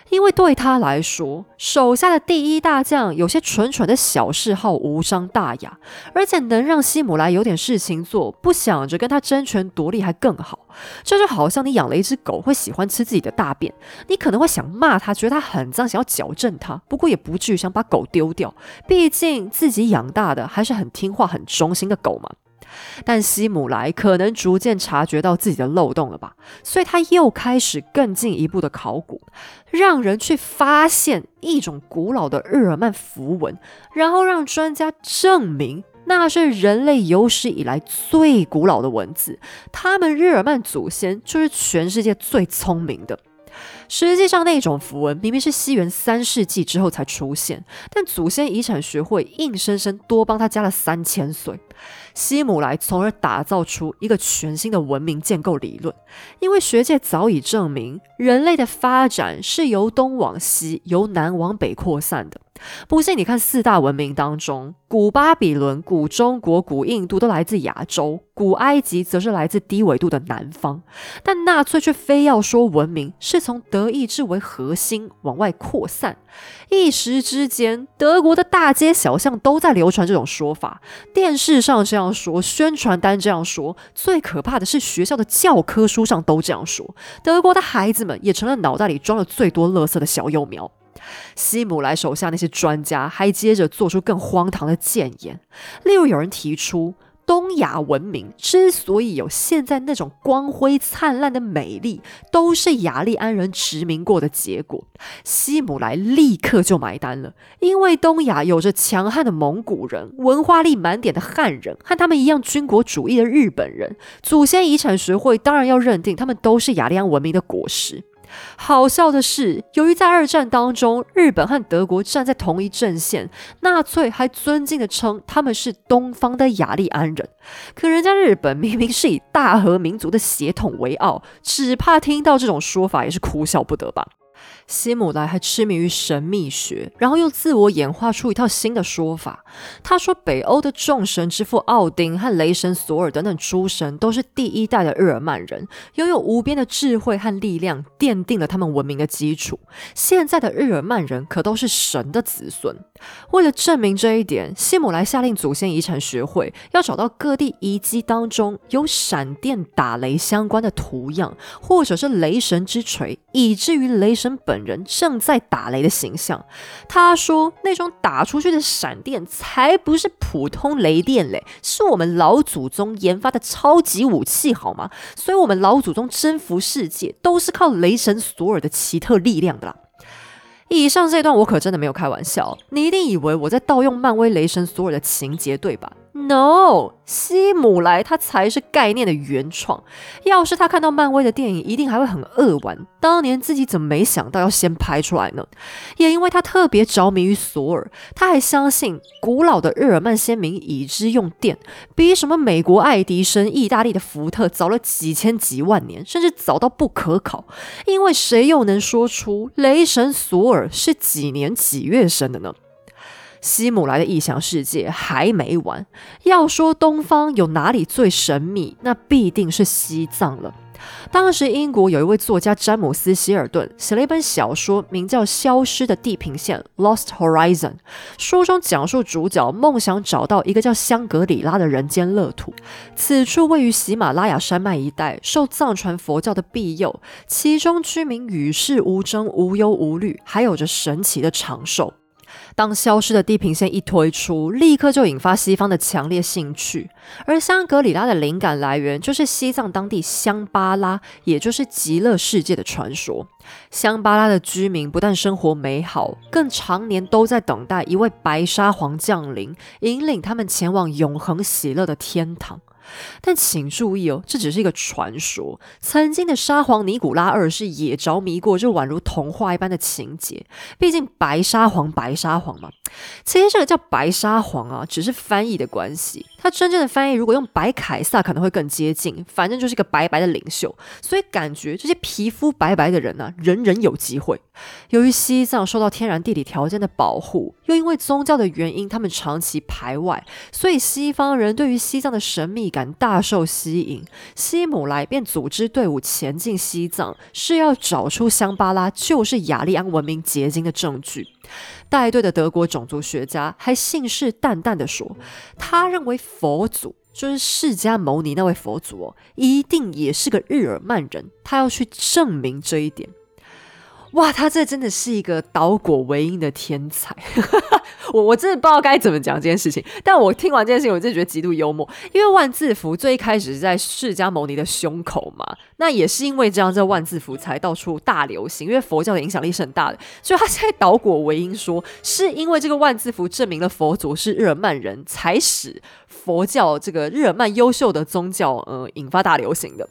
Speaker 1: 因为对他来说，手下的第一大将有些蠢蠢的小嗜好无伤大雅，而且能让希姆莱有点事情做，不想着跟他争权夺利还更好。这就好像你养了一只狗，会喜欢吃自己的大便，你可能会想骂它，觉得它很脏，想要矫正它，不过也不至于想把狗丢掉，毕竟自己养大的还是很听话、很忠心的狗嘛。但希姆莱可能逐渐察觉到自己的漏洞了吧，所以他又开始更进一步的考古，让人去发现一种古老的日耳曼符文，然后让专家证明那是人类有史以来最古老的文字，他们日耳曼祖先就是全世界最聪明的。实际上，那种符文明明是西元三世纪之后才出现，但祖先遗产学会硬生生多帮他加了三千岁。希姆莱从而打造出一个全新的文明建构理论，因为学界早已证明，人类的发展是由东往西、由南往北扩散的。不信，你看四大文明当中，古巴比伦、古中国、古印度都来自亚洲，古埃及则是来自低纬度的南方。但纳粹却非要说文明是从德意志为核心往外扩散，一时之间，德国的大街小巷都在流传这种说法，电视上这样说，宣传单这样说，最可怕的是学校的教科书上都这样说，德国的孩子们也成了脑袋里装了最多垃圾的小幼苗。希姆莱手下那些专家还接着做出更荒唐的谏言，例如有人提出，东亚文明之所以有现在那种光辉灿烂的美丽，都是雅利安人殖民过的结果。希姆莱立刻就买单了，因为东亚有着强悍的蒙古人、文化力满点的汉人，和他们一样军国主义的日本人，祖先遗产学会当然要认定他们都是雅利安文明的果实。好笑的是，由于在二战当中，日本和德国站在同一阵线，纳粹还尊敬的称他们是东方的雅利安人。可人家日本明明是以大和民族的血统为傲，只怕听到这种说法也是哭笑不得吧。希姆莱还痴迷于神秘学，然后又自我演化出一套新的说法。他说，北欧的众神之父奥丁和雷神索尔等等诸神都是第一代的日耳曼人，拥有无边的智慧和力量，奠定了他们文明的基础。现在的日耳曼人可都是神的子孙。为了证明这一点，希姆莱下令祖先遗产学会要找到各地遗迹当中有闪电打雷相关的图样，或者是雷神之锤，以至于雷神本。人正在打雷的形象，他说：“那种打出去的闪电才不是普通雷电嘞，是我们老祖宗研发的超级武器，好吗？所以，我们老祖宗征服世界都是靠雷神索尔的奇特力量的啦。”以上这段我可真的没有开玩笑，你一定以为我在盗用漫威雷神索尔的情节，对吧？No，希姆莱他才是概念的原创。要是他看到漫威的电影，一定还会很扼腕。当年自己怎么没想到要先拍出来呢？也因为他特别着迷于索尔，他还相信古老的日耳曼先民已知用电，比什么美国爱迪生、意大利的福特早了几千几万年，甚至早到不可考。因为谁又能说出雷神索尔是几年几月生的呢？西姆莱的异想世界还没完。要说东方有哪里最神秘，那必定是西藏了。当时英国有一位作家詹姆斯·希尔顿写了一本小说，名叫《消失的地平线》（Lost Horizon）。书中讲述主角梦想找到一个叫香格里拉的人间乐土。此处位于喜马拉雅山脉一带，受藏传佛教的庇佑，其中居民与世无争、无忧无虑，还有着神奇的长寿。当消失的地平线一推出，立刻就引发西方的强烈兴趣。而香格里拉的灵感来源就是西藏当地香巴拉，也就是极乐世界的传说。香巴拉的居民不但生活美好，更常年都在等待一位白沙皇降临，引领他们前往永恒喜乐的天堂。但请注意哦，这只是一个传说。曾经的沙皇尼古拉二世也着迷过这宛如童话一般的情节。毕竟白沙皇，白沙皇嘛。其实这个叫白沙皇啊，只是翻译的关系。他真正的翻译如果用白凯撒可能会更接近。反正就是一个白白的领袖，所以感觉这些皮肤白白的人呢，人人有机会。由于西藏受到天然地理条件的保护，又因为宗教的原因，他们长期排外，所以西方人对于西藏的神秘感大受吸引。西姆莱便组织队伍前进西藏，是要找出香巴拉就是雅利安文明结晶的证据。带队的德国种族学家还信誓旦旦地说，他认为佛祖就是释迦牟尼那位佛祖哦，一定也是个日耳曼人，他要去证明这一点。哇，他这真的是一个导果为因的天才，我我真的不知道该怎么讲这件事情。但我听完这件事情，我真的觉得极度幽默，因为万字符最一开始是在释迦牟尼的胸口嘛，那也是因为这样，这万字符才到处大流行，因为佛教的影响力是很大的。所以他现在导果为因说，是因为这个万字符证明了佛祖是日耳曼人才使佛教这个日耳曼优秀的宗教呃引发大流行的。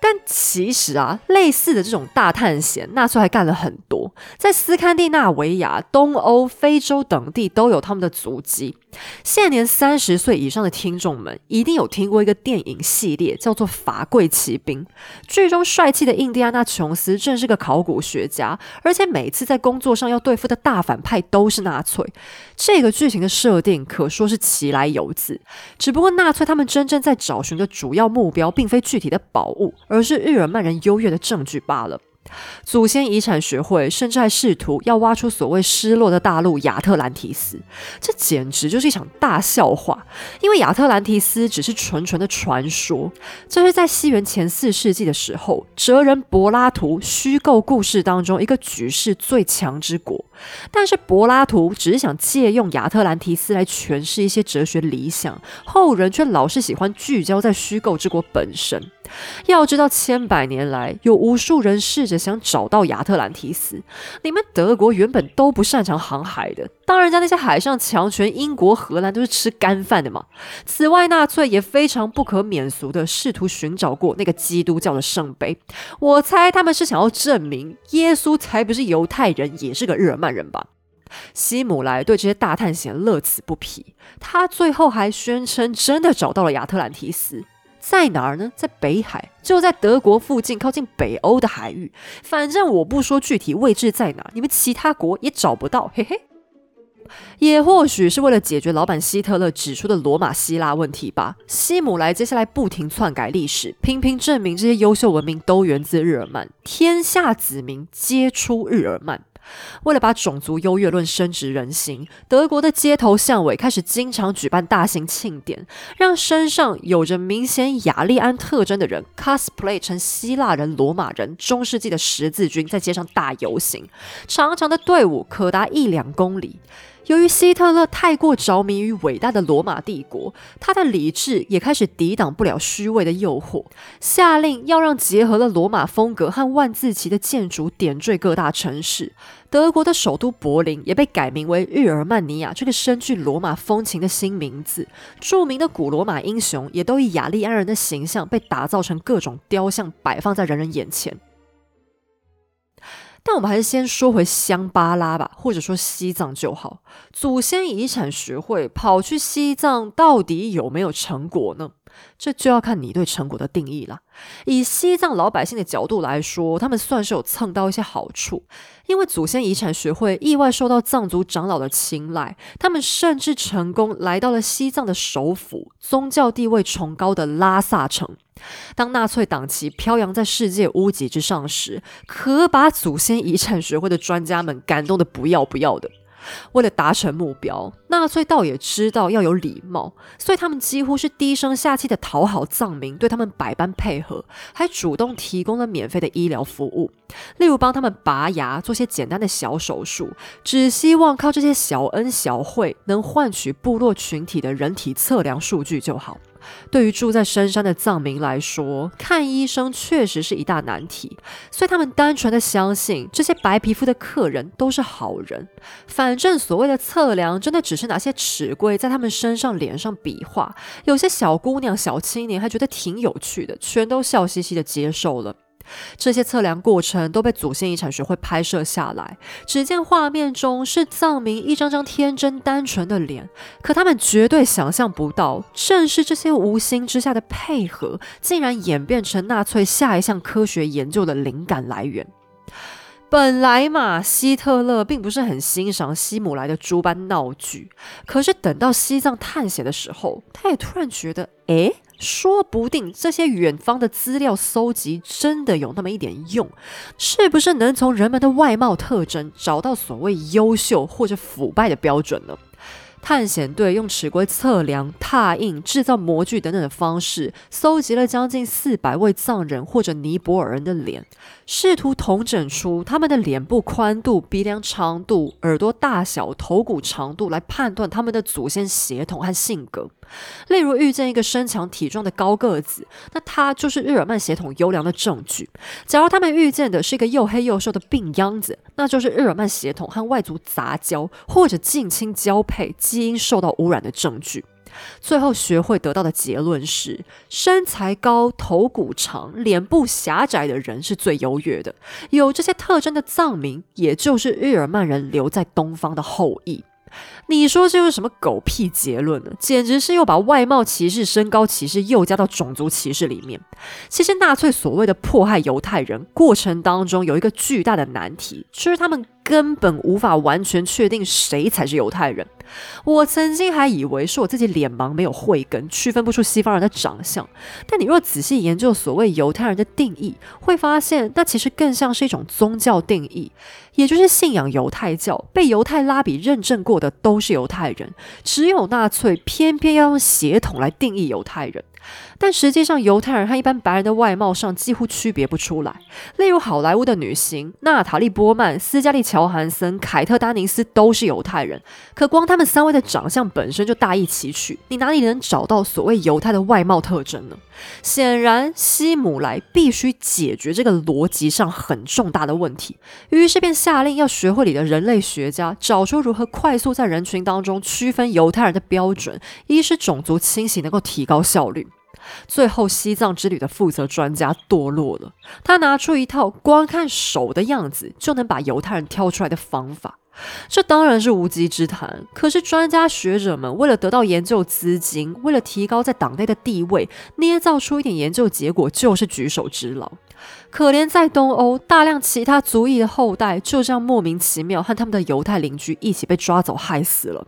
Speaker 1: 但其实啊，类似的这种大探险，纳粹还干了很多，在斯堪的纳维亚、东欧、非洲等地都有他们的足迹。现年三十岁以上的听众们，一定有听过一个电影系列，叫做《法贵骑兵》。剧中帅气的印第安纳琼斯正是个考古学家，而且每次在工作上要对付的大反派都是纳粹。这个剧情的设定可说是其来有自。只不过纳粹他们真正在找寻的主要目标，并非具体的宝物，而是日耳曼人优越的证据罢了。祖先遗产学会甚至还试图要挖出所谓失落的大陆亚特兰提斯，这简直就是一场大笑话。因为亚特兰提斯只是纯纯的传说，这是在西元前四世纪的时候，哲人柏拉图虚构故事当中一个举世最强之国。但是柏拉图只是想借用亚特兰提斯来诠释一些哲学理想，后人却老是喜欢聚焦在虚构之国本身。要知道，千百年来有无数人试着想找到亚特兰提斯。你们德国原本都不擅长航海的，当人家那些海上强权英国、荷兰都是吃干饭的嘛。此外，纳粹也非常不可免俗的试图寻找过那个基督教的圣杯。我猜他们是想要证明耶稣才不是犹太人，也是个日耳曼人吧。希姆莱对这些大探险乐此不疲，他最后还宣称真的找到了亚特兰提斯。在哪儿呢？在北海，就在德国附近，靠近北欧的海域。反正我不说具体位置在哪，你们其他国也找不到。嘿嘿，也或许是为了解决老板希特勒指出的罗马希腊问题吧。希姆莱接下来不停篡改历史，频频证明这些优秀文明都源自日耳曼，天下子民皆出日耳曼。为了把种族优越论深植人心，德国的街头巷尾开始经常举办大型庆典，让身上有着明显雅利安特征的人 cosplay 成希腊人、罗马人、中世纪的十字军，在街上大游行，长长的队伍可达一两公里。由于希特勒太过着迷于伟大的罗马帝国，他的理智也开始抵挡不了虚伪的诱惑，下令要让结合了罗马风格和万字旗的建筑点缀各大城市。德国的首都柏林也被改名为日耳曼尼亚，这个深具罗马风情的新名字。著名的古罗马英雄也都以雅利安人的形象被打造成各种雕像，摆放在人人眼前。但我们还是先说回香巴拉吧，或者说西藏就好。祖先遗产学会跑去西藏，到底有没有成果呢？这就要看你对成果的定义了。以西藏老百姓的角度来说，他们算是有蹭到一些好处，因为祖先遗产学会意外受到藏族长老的青睐，他们甚至成功来到了西藏的首府，宗教地位崇高的拉萨城。当纳粹党旗飘扬在世界屋脊之上时，可把祖先遗产学会的专家们感动得不要不要的。为了达成目标，纳粹倒也知道要有礼貌，所以他们几乎是低声下气的讨好藏民，对他们百般配合，还主动提供了免费的医疗服务，例如帮他们拔牙、做些简单的小手术，只希望靠这些小恩小惠能换取部落群体的人体测量数据就好。对于住在深山的藏民来说，看医生确实是一大难题，所以他们单纯的相信这些白皮肤的客人都是好人。反正所谓的测量，真的只是拿些尺规在他们身上、脸上比划。有些小姑娘、小青年还觉得挺有趣的，全都笑嘻嘻的接受了。这些测量过程都被祖先遗产学会拍摄下来。只见画面中是藏民一张张天真单纯的脸，可他们绝对想象不到，正是这些无心之下的配合，竟然演变成纳粹下一项科学研究的灵感来源。本来嘛，希特勒并不是很欣赏希姆莱的诸般闹剧，可是等到西藏探险的时候，他也突然觉得，哎。说不定这些远方的资料搜集真的有那么一点用，是不是能从人们的外貌特征找到所谓优秀或者腐败的标准呢？探险队用尺规测量、拓印、制造模具等等的方式，搜集了将近四百位藏人或者尼泊尔人的脸，试图统整出他们的脸部宽度、鼻梁长度、耳朵大小、头骨长度，来判断他们的祖先血统和性格。例如，遇见一个身强体壮的高个子，那他就是日耳曼血统优良的证据；假如他们遇见的是一个又黑又瘦的病秧子，那就是日耳曼血统和外族杂交或者近亲交配、基因受到污染的证据。最后学会得到的结论是：身材高、头骨长、脸部狭窄的人是最优越的。有这些特征的藏民，也就是日耳曼人留在东方的后裔。你说这是什么狗屁结论呢？简直是又把外貌歧视、身高歧视又加到种族歧视里面。其实纳粹所谓的迫害犹太人过程当中，有一个巨大的难题，就是他们。根本无法完全确定谁才是犹太人。我曾经还以为是我自己脸盲没有慧根，区分不出西方人的长相。但你若仔细研究所谓犹太人的定义，会发现那其实更像是一种宗教定义，也就是信仰犹太教、被犹太拉比认证过的都是犹太人。只有纳粹偏偏要用血统来定义犹太人。但实际上，犹太人和一般白人的外貌上几乎区别不出来。例如，好莱坞的女星娜塔莉·波曼、斯嘉丽·乔韩森、凯特·丹尼斯都是犹太人，可光他们三位的长相本身就大异其趣，你哪里能找到所谓犹太的外貌特征呢？显然，希姆莱必须解决这个逻辑上很重大的问题，于是便下令要学会里的人类学家找出如何快速在人群当中区分犹太人的标准，一是种族清洗能够提高效率。最后，西藏之旅的负责专家堕落了。他拿出一套光看手的样子就能把犹太人挑出来的方法，这当然是无稽之谈。可是，专家学者们为了得到研究资金，为了提高在党内的地位，捏造出一点研究结果就是举手之劳。可怜在东欧，大量其他族裔的后代就这样莫名其妙和他们的犹太邻居一起被抓走，害死了。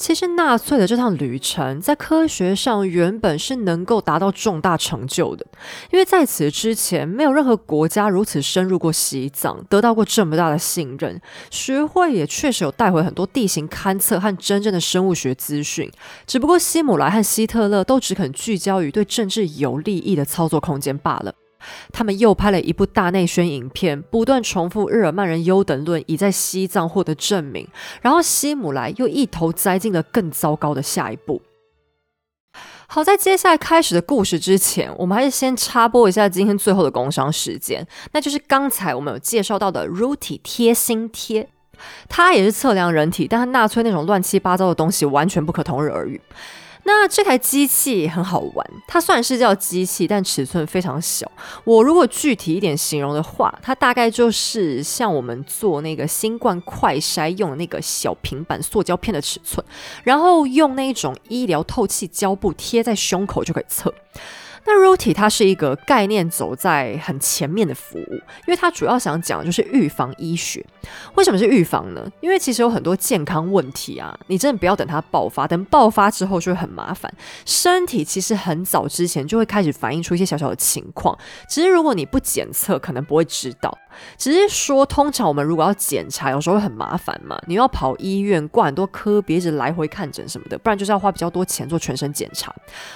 Speaker 1: 其实纳粹的这趟旅程在科学上原本是能够达到重大成就的，因为在此之前没有任何国家如此深入过西藏，得到过这么大的信任。学会也确实有带回很多地形勘测和真正的生物学资讯，只不过希姆莱和希特勒都只肯聚焦于对政治有利益的操作空间罢了。他们又拍了一部大内宣影片，不断重复日耳曼人优等论已在西藏获得证明。然后希姆莱又一头栽进了更糟糕的下一步。好在接下来开始的故事之前，我们还是先插播一下今天最后的工商时间，那就是刚才我们有介绍到的 Ruti 贴心贴，它也是测量人体，但和纳粹那种乱七八糟的东西完全不可同日而语。那这台机器很好玩，它虽然是叫机器，但尺寸非常小。我如果具体一点形容的话，它大概就是像我们做那个新冠快筛用的那个小平板塑胶片的尺寸，然后用那种医疗透气胶布贴在胸口就可以测。那 Ruti 它是一个概念走在很前面的服务，因为它主要想讲的就是预防医学。为什么是预防呢？因为其实有很多健康问题啊，你真的不要等它爆发，等爆发之后就会很麻烦。身体其实很早之前就会开始反映出一些小小的情况，只是如果你不检测，可能不会知道。只是说，通常我们如果要检查，有时候会很麻烦嘛，你要跑医院挂很多科，别一直来回看诊什么的，不然就是要花比较多钱做全身检查。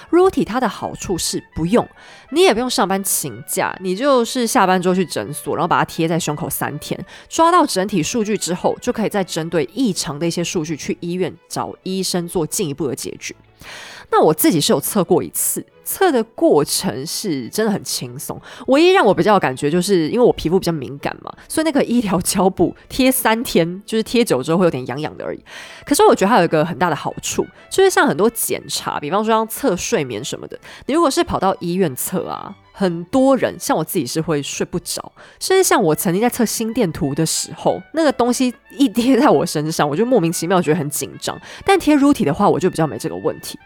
Speaker 1: Ruti 它的好处是不不用，你也不用上班请假，你就是下班之后去诊所，然后把它贴在胸口三天，抓到整体数据之后，就可以再针对异常的一些数据去医院找医生做进一步的解决。那我自己是有测过一次。测的过程是真的很轻松，唯一让我比较有感觉，就是因为我皮肤比较敏感嘛，所以那个医疗胶布贴三天，就是贴久之后会有点痒痒的而已。可是我觉得它有一个很大的好处，就是像很多检查，比方说像测睡眠什么的，你如果是跑到医院测啊，很多人像我自己是会睡不着，甚至像我曾经在测心电图的时候，那个东西一贴在我身上，我就莫名其妙觉得很紧张。但贴乳体的话，我就比较没这个问题。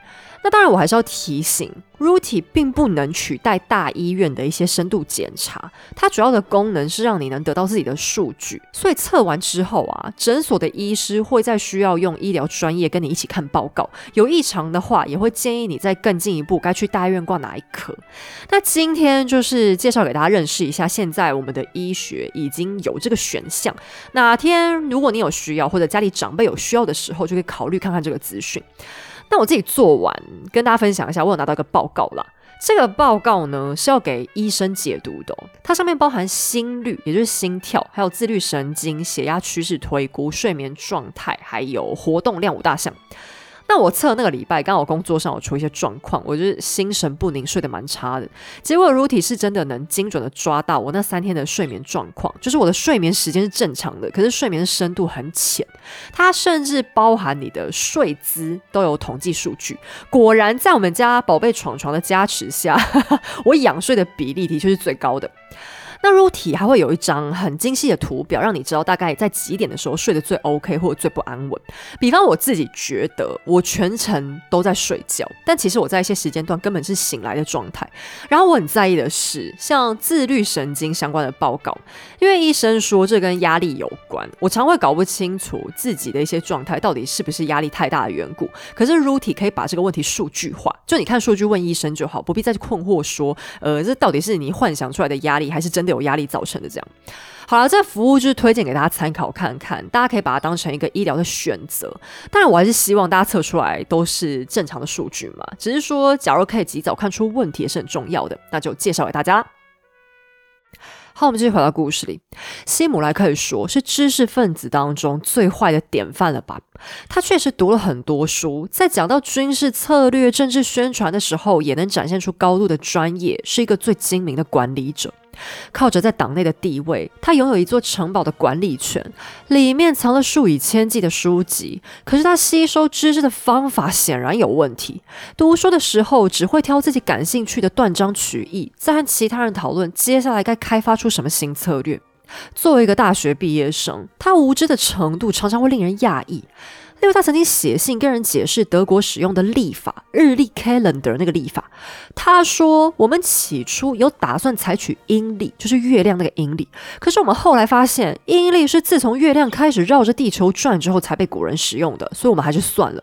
Speaker 1: 那当然，我还是要提醒，Ruti 并不能取代大医院的一些深度检查，它主要的功能是让你能得到自己的数据。所以测完之后啊，诊所的医师会再需要用医疗专业跟你一起看报告，有异常的话，也会建议你再更进一步该去大医院挂哪一科。那今天就是介绍给大家认识一下，现在我们的医学已经有这个选项。哪天如果你有需要，或者家里长辈有需要的时候，就可以考虑看看这个资讯。那我自己做完，跟大家分享一下，我有拿到一个报告啦。这个报告呢是要给医生解读的，它上面包含心率，也就是心跳，还有自律神经、血压趋势推估、睡眠状态，还有活动量五大项。那我测那个礼拜，刚好工作上有出一些状况，我就是心神不宁，睡得蛮差的。结果 Ruti 是真的能精准的抓到我那三天的睡眠状况，就是我的睡眠时间是正常的，可是睡眠的深度很浅。它甚至包含你的睡姿都有统计数据。果然，在我们家宝贝床床的加持下，我仰睡的比例的确是最高的。那 Ruti 还会有一张很精细的图表，让你知道大概在几点的时候睡得最 OK 或者最不安稳。比方我自己觉得我全程都在睡觉，但其实我在一些时间段根本是醒来的状态。然后我很在意的是，像自律神经相关的报告，因为医生说这跟压力有关，我常会搞不清楚自己的一些状态到底是不是压力太大的缘故。可是 Ruti 可以把这个问题数据化，就你看数据问医生就好，不必再去困惑说，呃，这到底是你幻想出来的压力，还是真的？有压力造成的这样，好了，这服务就是推荐给大家参考看看，大家可以把它当成一个医疗的选择。当然，我还是希望大家测出来都是正常的数据嘛。只是说，假如可以及早看出问题也是很重要的，那就介绍给大家啦。好，我们继续回到故事里。希姆莱可以说是知识分子当中最坏的典范了吧？他确实读了很多书，在讲到军事策略、政治宣传的时候，也能展现出高度的专业，是一个最精明的管理者。靠着在党内的地位，他拥有一座城堡的管理权，里面藏了数以千计的书籍。可是他吸收知识的方法显然有问题。读书的时候只会挑自己感兴趣的，断章取义，再和其他人讨论接下来该开发出什么新策略。作为一个大学毕业生，他无知的程度常常会令人讶异。例如，他曾经写信跟人解释德国使用的历法日历 （calendar） 那个历法。他说：“我们起初有打算采取阴历，就是月亮那个阴历。可是我们后来发现，阴历是自从月亮开始绕着地球转之后才被古人使用的，所以我们还是算了。”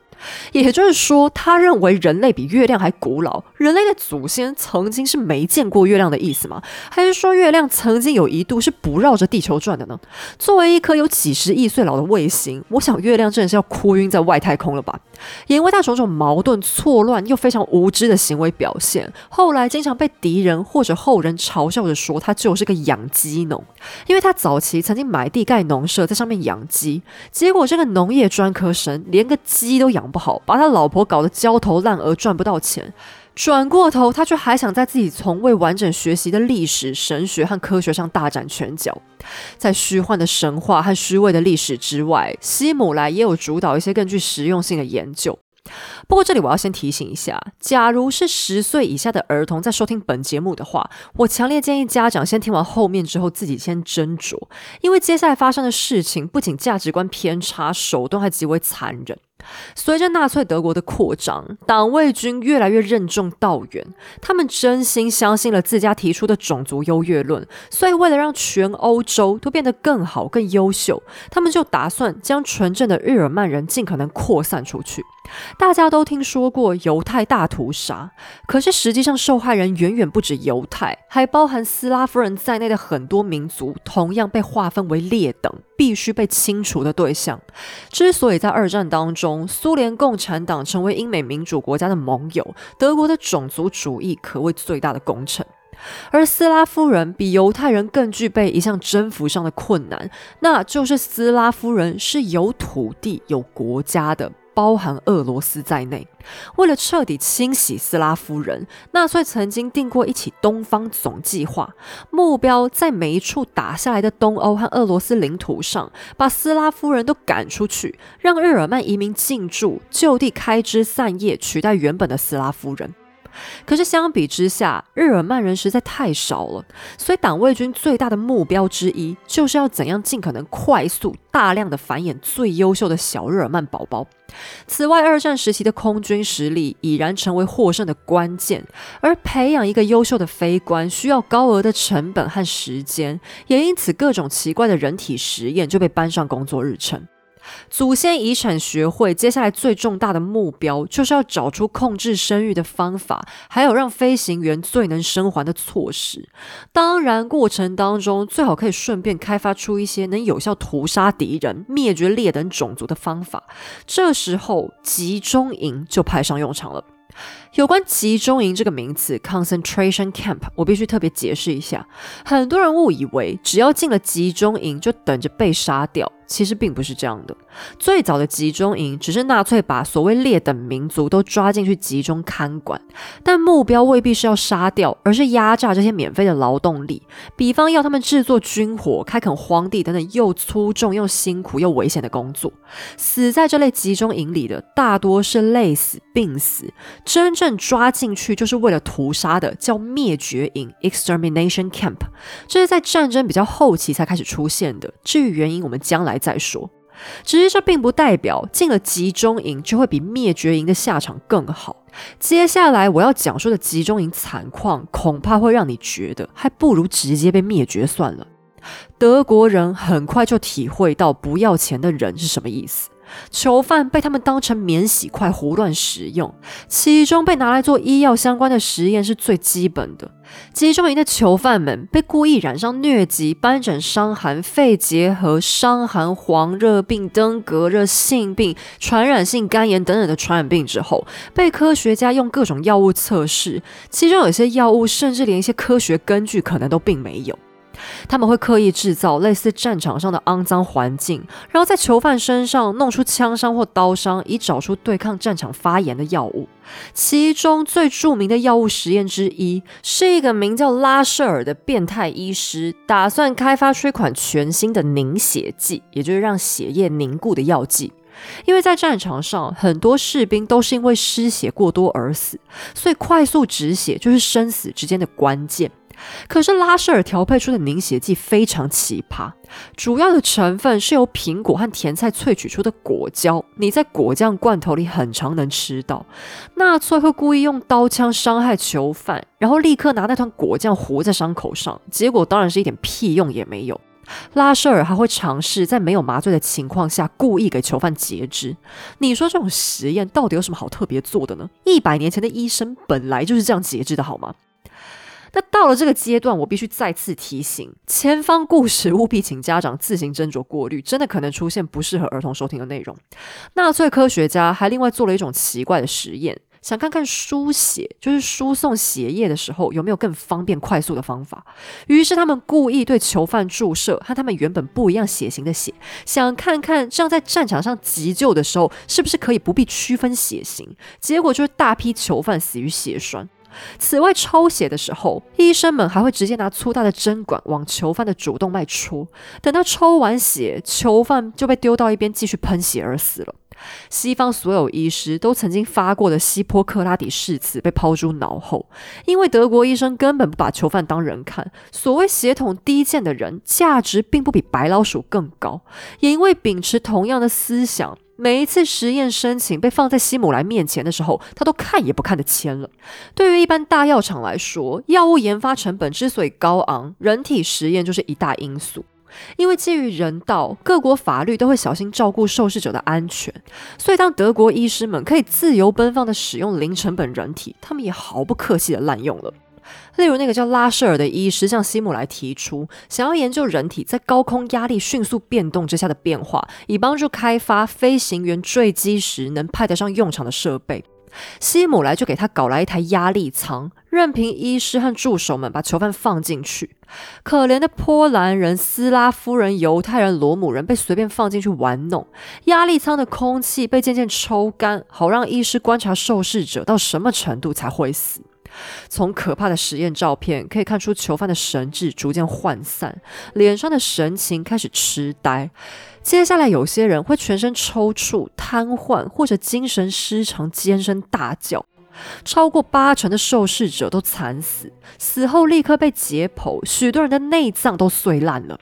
Speaker 1: 也就是说，他认为人类比月亮还古老。人类的祖先曾经是没见过月亮的意思吗？还是说月亮曾经有一度是不绕着地球转的呢？作为一颗有几十亿岁老的卫星，我想月亮真的是要哭晕在外太空了吧？因为他种种矛盾、错乱又非常无知的行为表现，后来经常被敌人或者后人嘲笑着说他就是个养鸡农。因为他早期曾经买地盖农舍，在上面养鸡，结果这个农业专科生连个鸡都养。不好，把他老婆搞得焦头烂额，赚不到钱。转过头，他却还想在自己从未完整学习的历史、神学和科学上大展拳脚。在虚幻的神话和虚伪的历史之外，希姆莱也有主导一些更具实用性的研究。不过，这里我要先提醒一下：假如是十岁以下的儿童在收听本节目的话，我强烈建议家长先听完后面之后自己先斟酌，因为接下来发生的事情不仅价值观偏差，手段还极为残忍。随着纳粹德国的扩张，党卫军越来越任重道远。他们真心相信了自家提出的种族优越论，所以为了让全欧洲都变得更好、更优秀，他们就打算将纯正的日耳曼人尽可能扩散出去。大家都听说过犹太大屠杀，可是实际上受害人远远不止犹太，还包含斯拉夫人在内的很多民族，同样被划分为劣等，必须被清除的对象。之所以在二战当中，苏联共产党成为英美民主国家的盟友，德国的种族主义可谓最大的功臣。而斯拉夫人比犹太人更具备一项征服上的困难，那就是斯拉夫人是有土地、有国家的。包含俄罗斯在内，为了彻底清洗斯拉夫人，纳粹曾经定过一起东方总计划，目标在每一处打下来的东欧和俄罗斯领土上，把斯拉夫人都赶出去，让日耳曼移民进驻，就地开枝散叶，取代原本的斯拉夫人。可是相比之下，日耳曼人实在太少了，所以党卫军最大的目标之一，就是要怎样尽可能快速、大量的繁衍最优秀的小日耳曼宝宝。此外，二战时期的空军实力已然成为获胜的关键，而培养一个优秀的飞官需要高额的成本和时间，也因此各种奇怪的人体实验就被搬上工作日程。祖先遗产学会接下来最重大的目标，就是要找出控制生育的方法，还有让飞行员最能生还的措施。当然，过程当中最好可以顺便开发出一些能有效屠杀敌人、灭绝劣等种族的方法。这时候，集中营就派上用场了。有关集中营这个名词 （concentration camp），我必须特别解释一下。很多人误以为只要进了集中营就等着被杀掉，其实并不是这样的。最早的集中营只是纳粹把所谓劣等民族都抓进去集中看管，但目标未必是要杀掉，而是压榨这些免费的劳动力，比方要他们制作军火、开垦荒地等等又粗重又辛苦又危险的工作。死在这类集中营里的大多是累死、病死，真正。抓进去就是为了屠杀的，叫灭绝营 （extermination camp）。这是在战争比较后期才开始出现的。至于原因，我们将来再说。只是这并不代表进了集中营就会比灭绝营的下场更好。接下来我要讲述的集中营惨况，恐怕会让你觉得还不如直接被灭绝算了。德国人很快就体会到不要钱的人是什么意思。囚犯被他们当成免洗块胡乱使用，其中被拿来做医药相关的实验是最基本的。集中营的囚犯们被故意染上疟疾、斑疹伤寒、肺结核、伤寒、黄热病、登革热、性病、传染性肝炎等等的传染病之后，被科学家用各种药物测试，其中有些药物甚至连一些科学根据可能都并没有。他们会刻意制造类似战场上的肮脏环境，然后在囚犯身上弄出枪伤或刀伤，以找出对抗战场发炎的药物。其中最著名的药物实验之一，是一个名叫拉舍尔的变态医师，打算开发出一款全新的凝血剂，也就是让血液凝固的药剂。因为在战场上，很多士兵都是因为失血过多而死，所以快速止血就是生死之间的关键。可是拉舍尔调配出的凝血剂非常奇葩，主要的成分是由苹果和甜菜萃取出的果胶，你在果酱罐头里很常能吃到。纳粹会故意用刀枪伤害囚犯，然后立刻拿那团果酱糊在伤口上，结果当然是一点屁用也没有。拉舍尔还会尝试在没有麻醉的情况下，故意给囚犯截肢。你说这种实验到底有什么好特别做的呢？一百年前的医生本来就是这样截肢的好吗？那到了这个阶段，我必须再次提醒：前方故事务必请家长自行斟酌过滤，真的可能出现不适合儿童收听的内容。纳粹科学家还另外做了一种奇怪的实验，想看看输血，就是输送血液的时候有没有更方便快速的方法。于是他们故意对囚犯注射和他们原本不一样血型的血，想看看这样在战场上急救的时候是不是可以不必区分血型。结果就是大批囚犯死于血栓。此外，抽血的时候，医生们还会直接拿粗大的针管往囚犯的主动脉戳。等到抽完血，囚犯就被丢到一边继续喷血而死了。西方所有医师都曾经发过的希波克拉底誓词被抛诸脑后，因为德国医生根本不把囚犯当人看。所谓血统低贱的人，价值并不比白老鼠更高。也因为秉持同样的思想。每一次实验申请被放在西姆莱面前的时候，他都看也不看的签了。对于一般大药厂来说，药物研发成本之所以高昂，人体实验就是一大因素。因为基于人道，各国法律都会小心照顾受试者的安全，所以当德国医师们可以自由奔放的使用零成本人体，他们也毫不客气的滥用了。例如，那个叫拉舍尔的医师向西姆莱提出，想要研究人体在高空压力迅速变动之下的变化，以帮助开发飞行员坠机时能派得上用场的设备。西姆莱就给他搞来一台压力舱，任凭医师和助手们把囚犯放进去。可怜的波兰人、斯拉夫人、犹太人、罗姆人被随便放进去玩弄，压力舱的空气被渐渐抽干，好让医师观察受试者到什么程度才会死。从可怕的实验照片可以看出，囚犯的神智逐渐涣散，脸上的神情开始痴呆。接下来，有些人会全身抽搐、瘫痪，或者精神失常，尖声大叫。超过八成的受试者都惨死，死后立刻被解剖，许多人的内脏都碎烂了。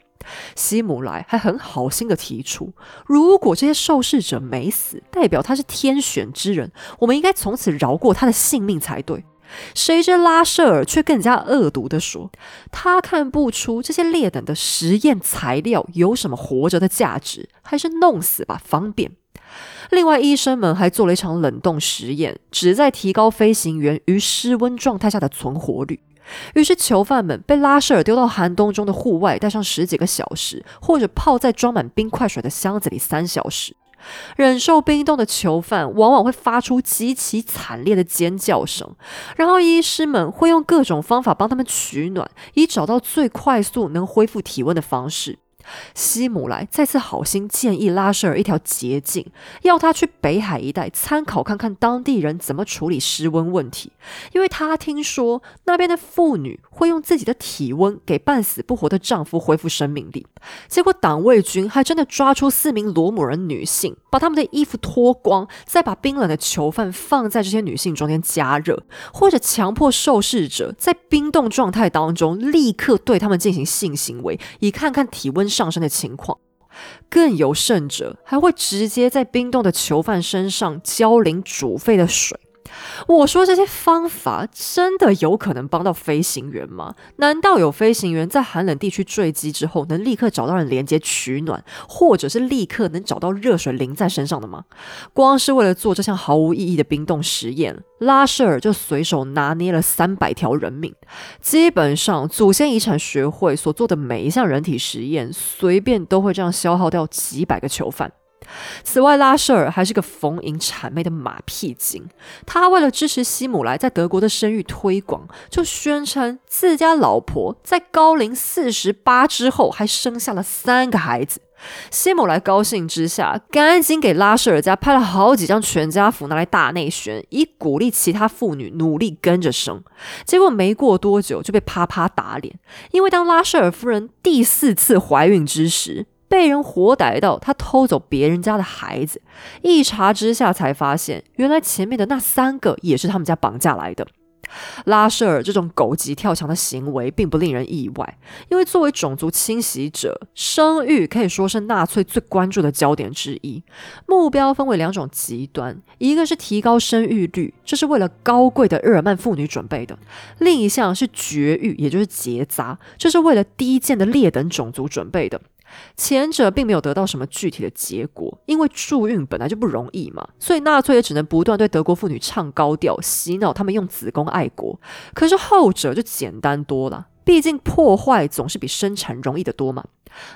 Speaker 1: 希姆莱还很好心的提出，如果这些受试者没死，代表他是天选之人，我们应该从此饶过他的性命才对。谁知拉舍尔却更加恶毒地说：“他看不出这些劣等的实验材料有什么活着的价值，还是弄死吧，方便。”另外，医生们还做了一场冷冻实验，旨在提高飞行员于失温状态下的存活率。于是，囚犯们被拉舍尔丢到寒冬中的户外，待上十几个小时，或者泡在装满冰块水的箱子里三小时。忍受冰冻的囚犯往往会发出极其惨烈的尖叫声，然后医师们会用各种方法帮他们取暖，以找到最快速能恢复体温的方式。西姆莱再次好心建议拉舍尔一条捷径，要他去北海一带参考看看当地人怎么处理失温问题，因为他听说那边的妇女会用自己的体温给半死不活的丈夫恢复生命力。结果党卫军还真的抓出四名罗姆人女性，把她们的衣服脱光，再把冰冷的囚犯放在这些女性中间加热，或者强迫受试者在冰冻状态当中立刻对他们进行性行为，以看看体温。上升的情况，更有甚者，还会直接在冰冻的囚犯身上浇淋煮沸的水。我说这些方法真的有可能帮到飞行员吗？难道有飞行员在寒冷地区坠机之后，能立刻找到人连接取暖，或者是立刻能找到热水淋在身上的吗？光是为了做这项毫无意义的冰冻实验，拉舍尔就随手拿捏了三百条人命。基本上，祖先遗产学会所做的每一项人体实验，随便都会这样消耗掉几百个囚犯。此外，拉舍尔还是个逢迎谄媚的马屁精。他为了支持希姆莱在德国的生育推广，就宣称自家老婆在高龄四十八之后还生下了三个孩子。希姆莱高兴之下，赶紧给拉舍尔家拍了好几张全家福拿来大内宣，以鼓励其他妇女努力跟着生。结果没过多久就被啪啪打脸，因为当拉舍尔夫人第四次怀孕之时。被人活逮到，他偷走别人家的孩子，一查之下才发现，原来前面的那三个也是他们家绑架来的。拉舍尔这种狗急跳墙的行为并不令人意外，因为作为种族清洗者，生育可以说是纳粹最关注的焦点之一。目标分为两种极端，一个是提高生育率，这是为了高贵的日耳曼妇女准备的；另一项是绝育，也就是结扎，这是为了低贱的劣等种族准备的。前者并没有得到什么具体的结果，因为助孕本来就不容易嘛，所以纳粹也只能不断对德国妇女唱高调，洗脑他们用子宫爱国。可是后者就简单多了，毕竟破坏总是比生产容易得多嘛。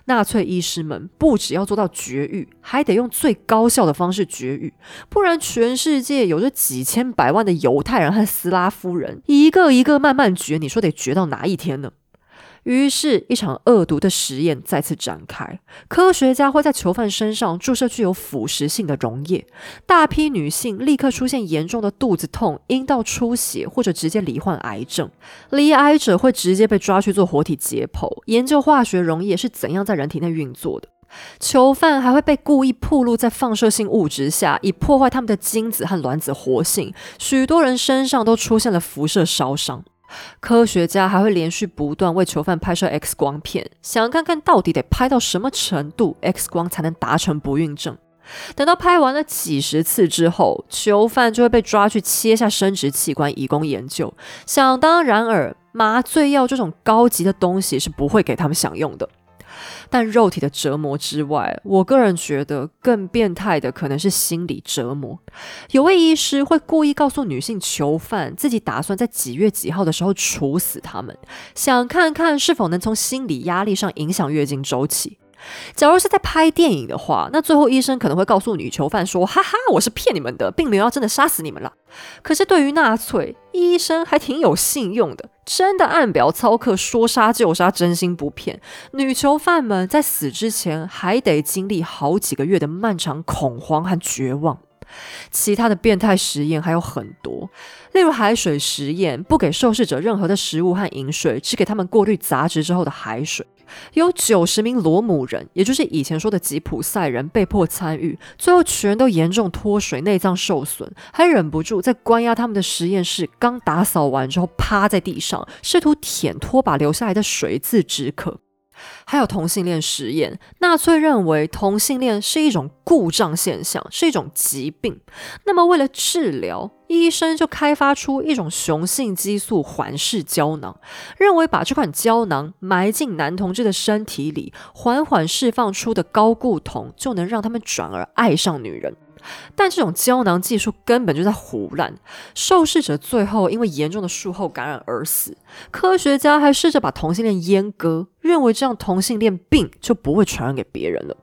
Speaker 1: 纳粹医师们不只要做到绝育，还得用最高效的方式绝育，不然全世界有着几千百万的犹太人和斯拉夫人，一个一个慢慢绝，你说得绝到哪一天呢？于是，一场恶毒的实验再次展开。科学家会在囚犯身上注射具有腐蚀性的溶液，大批女性立刻出现严重的肚子痛、阴道出血，或者直接罹患癌症。罹癌者会直接被抓去做活体解剖，研究化学溶液是怎样在人体内运作的。囚犯还会被故意暴露在放射性物质下，以破坏他们的精子和卵子活性。许多人身上都出现了辐射烧伤。科学家还会连续不断为囚犯拍摄 X 光片，想看看到底得拍到什么程度，X 光才能达成不孕症。等到拍完了几十次之后，囚犯就会被抓去切下生殖器官以供研究。想当然尔，麻醉药这种高级的东西是不会给他们享用的。但肉体的折磨之外，我个人觉得更变态的可能是心理折磨。有位医师会故意告诉女性囚犯，自己打算在几月几号的时候处死他们，想看看是否能从心理压力上影响月经周期。假如是在拍电影的话，那最后医生可能会告诉女囚犯说：“哈哈，我是骗你们的，并没有要真的杀死你们了。”可是对于纳粹，医生还挺有信用的，真的按表操课，说杀就杀，真心不骗。女囚犯们在死之前还得经历好几个月的漫长恐慌和绝望。其他的变态实验还有很多，例如海水实验，不给受试者任何的食物和饮水，只给他们过滤杂质之后的海水。有九十名罗姆人，也就是以前说的吉普赛人，被迫参与，最后全都严重脱水，内脏受损，还忍不住在关押他们的实验室刚打扫完之后，趴在地上，试图舔拖把留下来的水渍止渴。还有同性恋实验，纳粹认为同性恋是一种故障现象，是一种疾病。那么为了治疗，医生就开发出一种雄性激素环式胶囊，认为把这款胶囊埋进男同志的身体里，缓缓释放出的高固酮，就能让他们转而爱上女人。但这种胶囊技术根本就在胡乱，受试者最后因为严重的术后感染而死。科学家还试着把同性恋阉割，认为这样同性恋病就不会传染给别人了。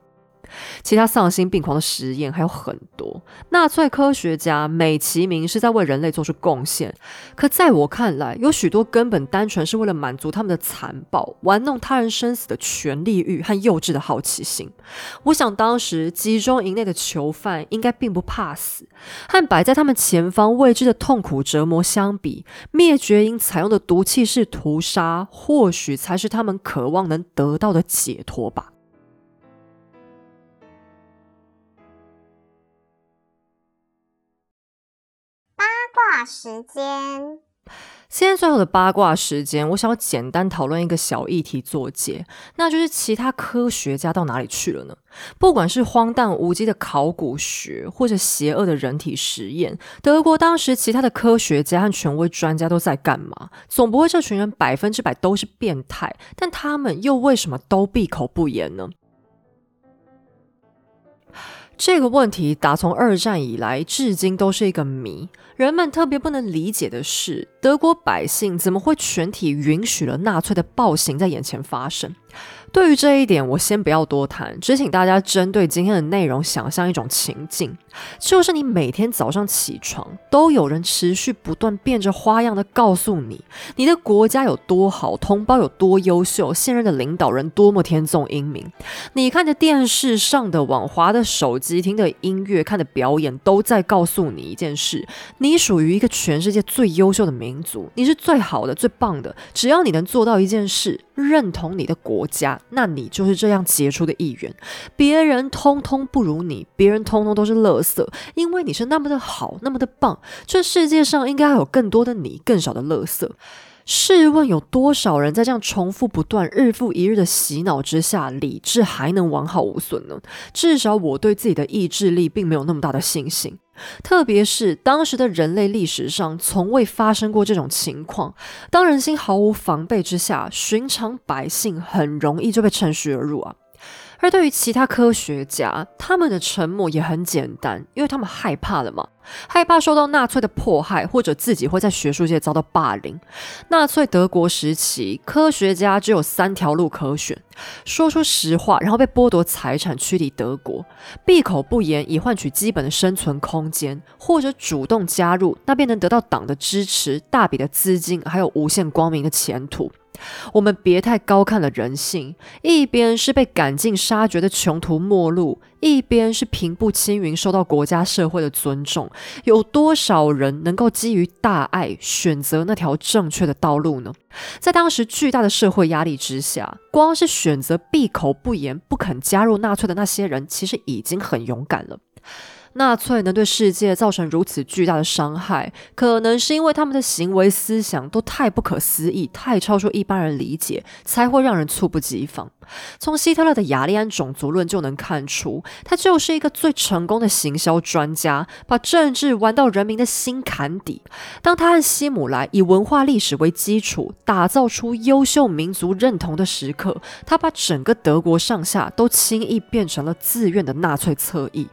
Speaker 1: 其他丧心病狂的实验还有很多，纳粹科学家美其名是在为人类做出贡献，可在我看来，有许多根本单纯是为了满足他们的残暴、玩弄他人生死的权利欲和幼稚的好奇心。我想当时集中营内的囚犯应该并不怕死，和摆在他们前方未知的痛苦折磨相比，灭绝营采用的毒气式屠杀，或许才是他们渴望能得到的解脱吧。
Speaker 2: 卦时间，
Speaker 1: 现在最后的八卦时间，我想要简单讨论一个小议题作结，那就是其他科学家到哪里去了呢？不管是荒诞无稽的考古学，或者邪恶的人体实验，德国当时其他的科学家和权威专家都在干嘛？总不会这群人百分之百都是变态，但他们又为什么都闭口不言呢？这个问题打从二战以来至今都是一个谜。人们特别不能理解的是，德国百姓怎么会全体允许了纳粹的暴行在眼前发生？对于这一点，我先不要多谈，只请大家针对今天的内容想象一种情境，就是你每天早上起床，都有人持续不断变着花样的告诉你，你的国家有多好，同胞有多优秀，现任的领导人多么天纵英明。你看着电视上的网、华的手机、听的音乐、看的表演，都在告诉你一件事：你属于一个全世界最优秀的民族，你是最好的、最棒的。只要你能做到一件事，认同你的国家。那你就是这样杰出的一员，别人通通不如你，别人通通都是垃色，因为你是那么的好，那么的棒。这世界上应该有更多的你，更少的垃圾。试问有多少人在这样重复不断、日复一日的洗脑之下，理智还能完好无损呢？至少我对自己的意志力并没有那么大的信心。特别是当时的人类历史上从未发生过这种情况，当人心毫无防备之下，寻常百姓很容易就被趁虚而入啊。而对于其他科学家，他们的沉默也很简单，因为他们害怕了嘛，害怕受到纳粹的迫害，或者自己会在学术界遭到霸凌。纳粹德国时期，科学家只有三条路可选：说出实话，然后被剥夺财产，驱离德国；闭口不言，以换取基本的生存空间；或者主动加入，那便能得到党的支持、大笔的资金，还有无限光明的前途。我们别太高看了人性，一边是被赶尽杀绝的穷途末路，一边是平步青云，受到国家社会的尊重。有多少人能够基于大爱选择那条正确的道路呢？在当时巨大的社会压力之下，光是选择闭口不言、不肯加入纳粹的那些人，其实已经很勇敢了。纳粹能对世界造成如此巨大的伤害，可能是因为他们的行为思想都太不可思议，太超出一般人理解，才会让人猝不及防。从希特勒的雅利安种族论就能看出，他就是一个最成功的行销专家，把政治玩到人民的心坎底。当他和希姆莱以文化历史为基础，打造出优秀民族认同的时刻，他把整个德国上下都轻易变成了自愿的纳粹侧翼。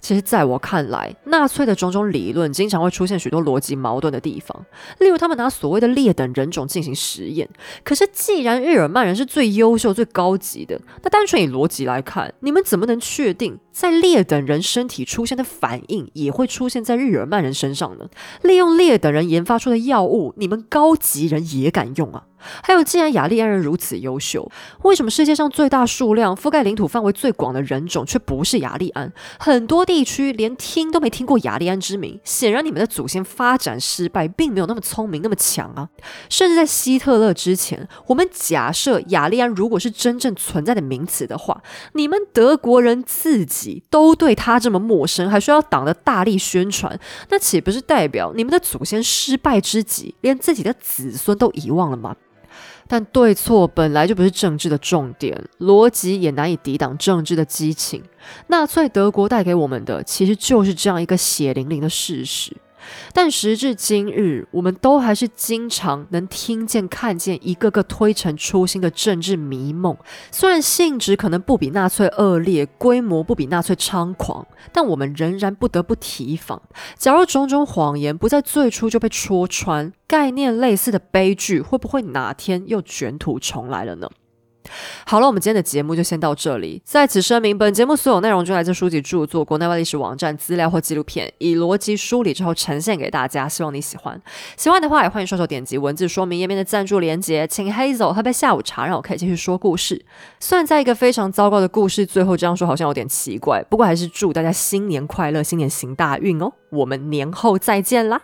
Speaker 1: 其实，在我看来，纳粹的种种理论经常会出现许多逻辑矛盾的地方。例如，他们拿所谓的劣等人种进行实验。可是，既然日耳曼人是最优秀、最高级的，那单纯以逻辑来看，你们怎么能确定在劣等人身体出现的反应也会出现在日耳曼人身上呢？利用劣等人研发出的药物，你们高级人也敢用啊？还有，既然雅利安人如此优秀，为什么世界上最大数量、覆盖领土范围最广的人种却不是雅利安？很多地区连听都没听过雅利安之名。显然，你们的祖先发展失败，并没有那么聪明、那么强啊！甚至在希特勒之前，我们假设雅利安如果是真正存在的名词的话，你们德国人自己都对他这么陌生，还需要党的大力宣传，那岂不是代表你们的祖先失败之极，连自己的子孙都遗忘了吗？但对错本来就不是政治的重点，逻辑也难以抵挡政治的激情。纳粹德国带给我们的，其实就是这样一个血淋淋的事实。但时至今日，我们都还是经常能听见、看见一个个推陈出新的政治迷梦。虽然性质可能不比纳粹恶劣，规模不比纳粹猖狂，但我们仍然不得不提防。假如种种谎言不在最初就被戳穿，概念类似的悲剧会不会哪天又卷土重来了呢？好了，我们今天的节目就先到这里。在此声明，本节目所有内容均来自书籍著作、国内外历史网站资料或纪录片，以逻辑梳理之后呈现给大家，希望你喜欢。喜欢的话，也欢迎双手点击文字说明页面的赞助连接，请 Hazel 喝杯下午茶，让我可以继续说故事。虽然在一个非常糟糕的故事最后这样说，好像有点奇怪，不过还是祝大家新年快乐，新年行大运哦！我们年后再见啦！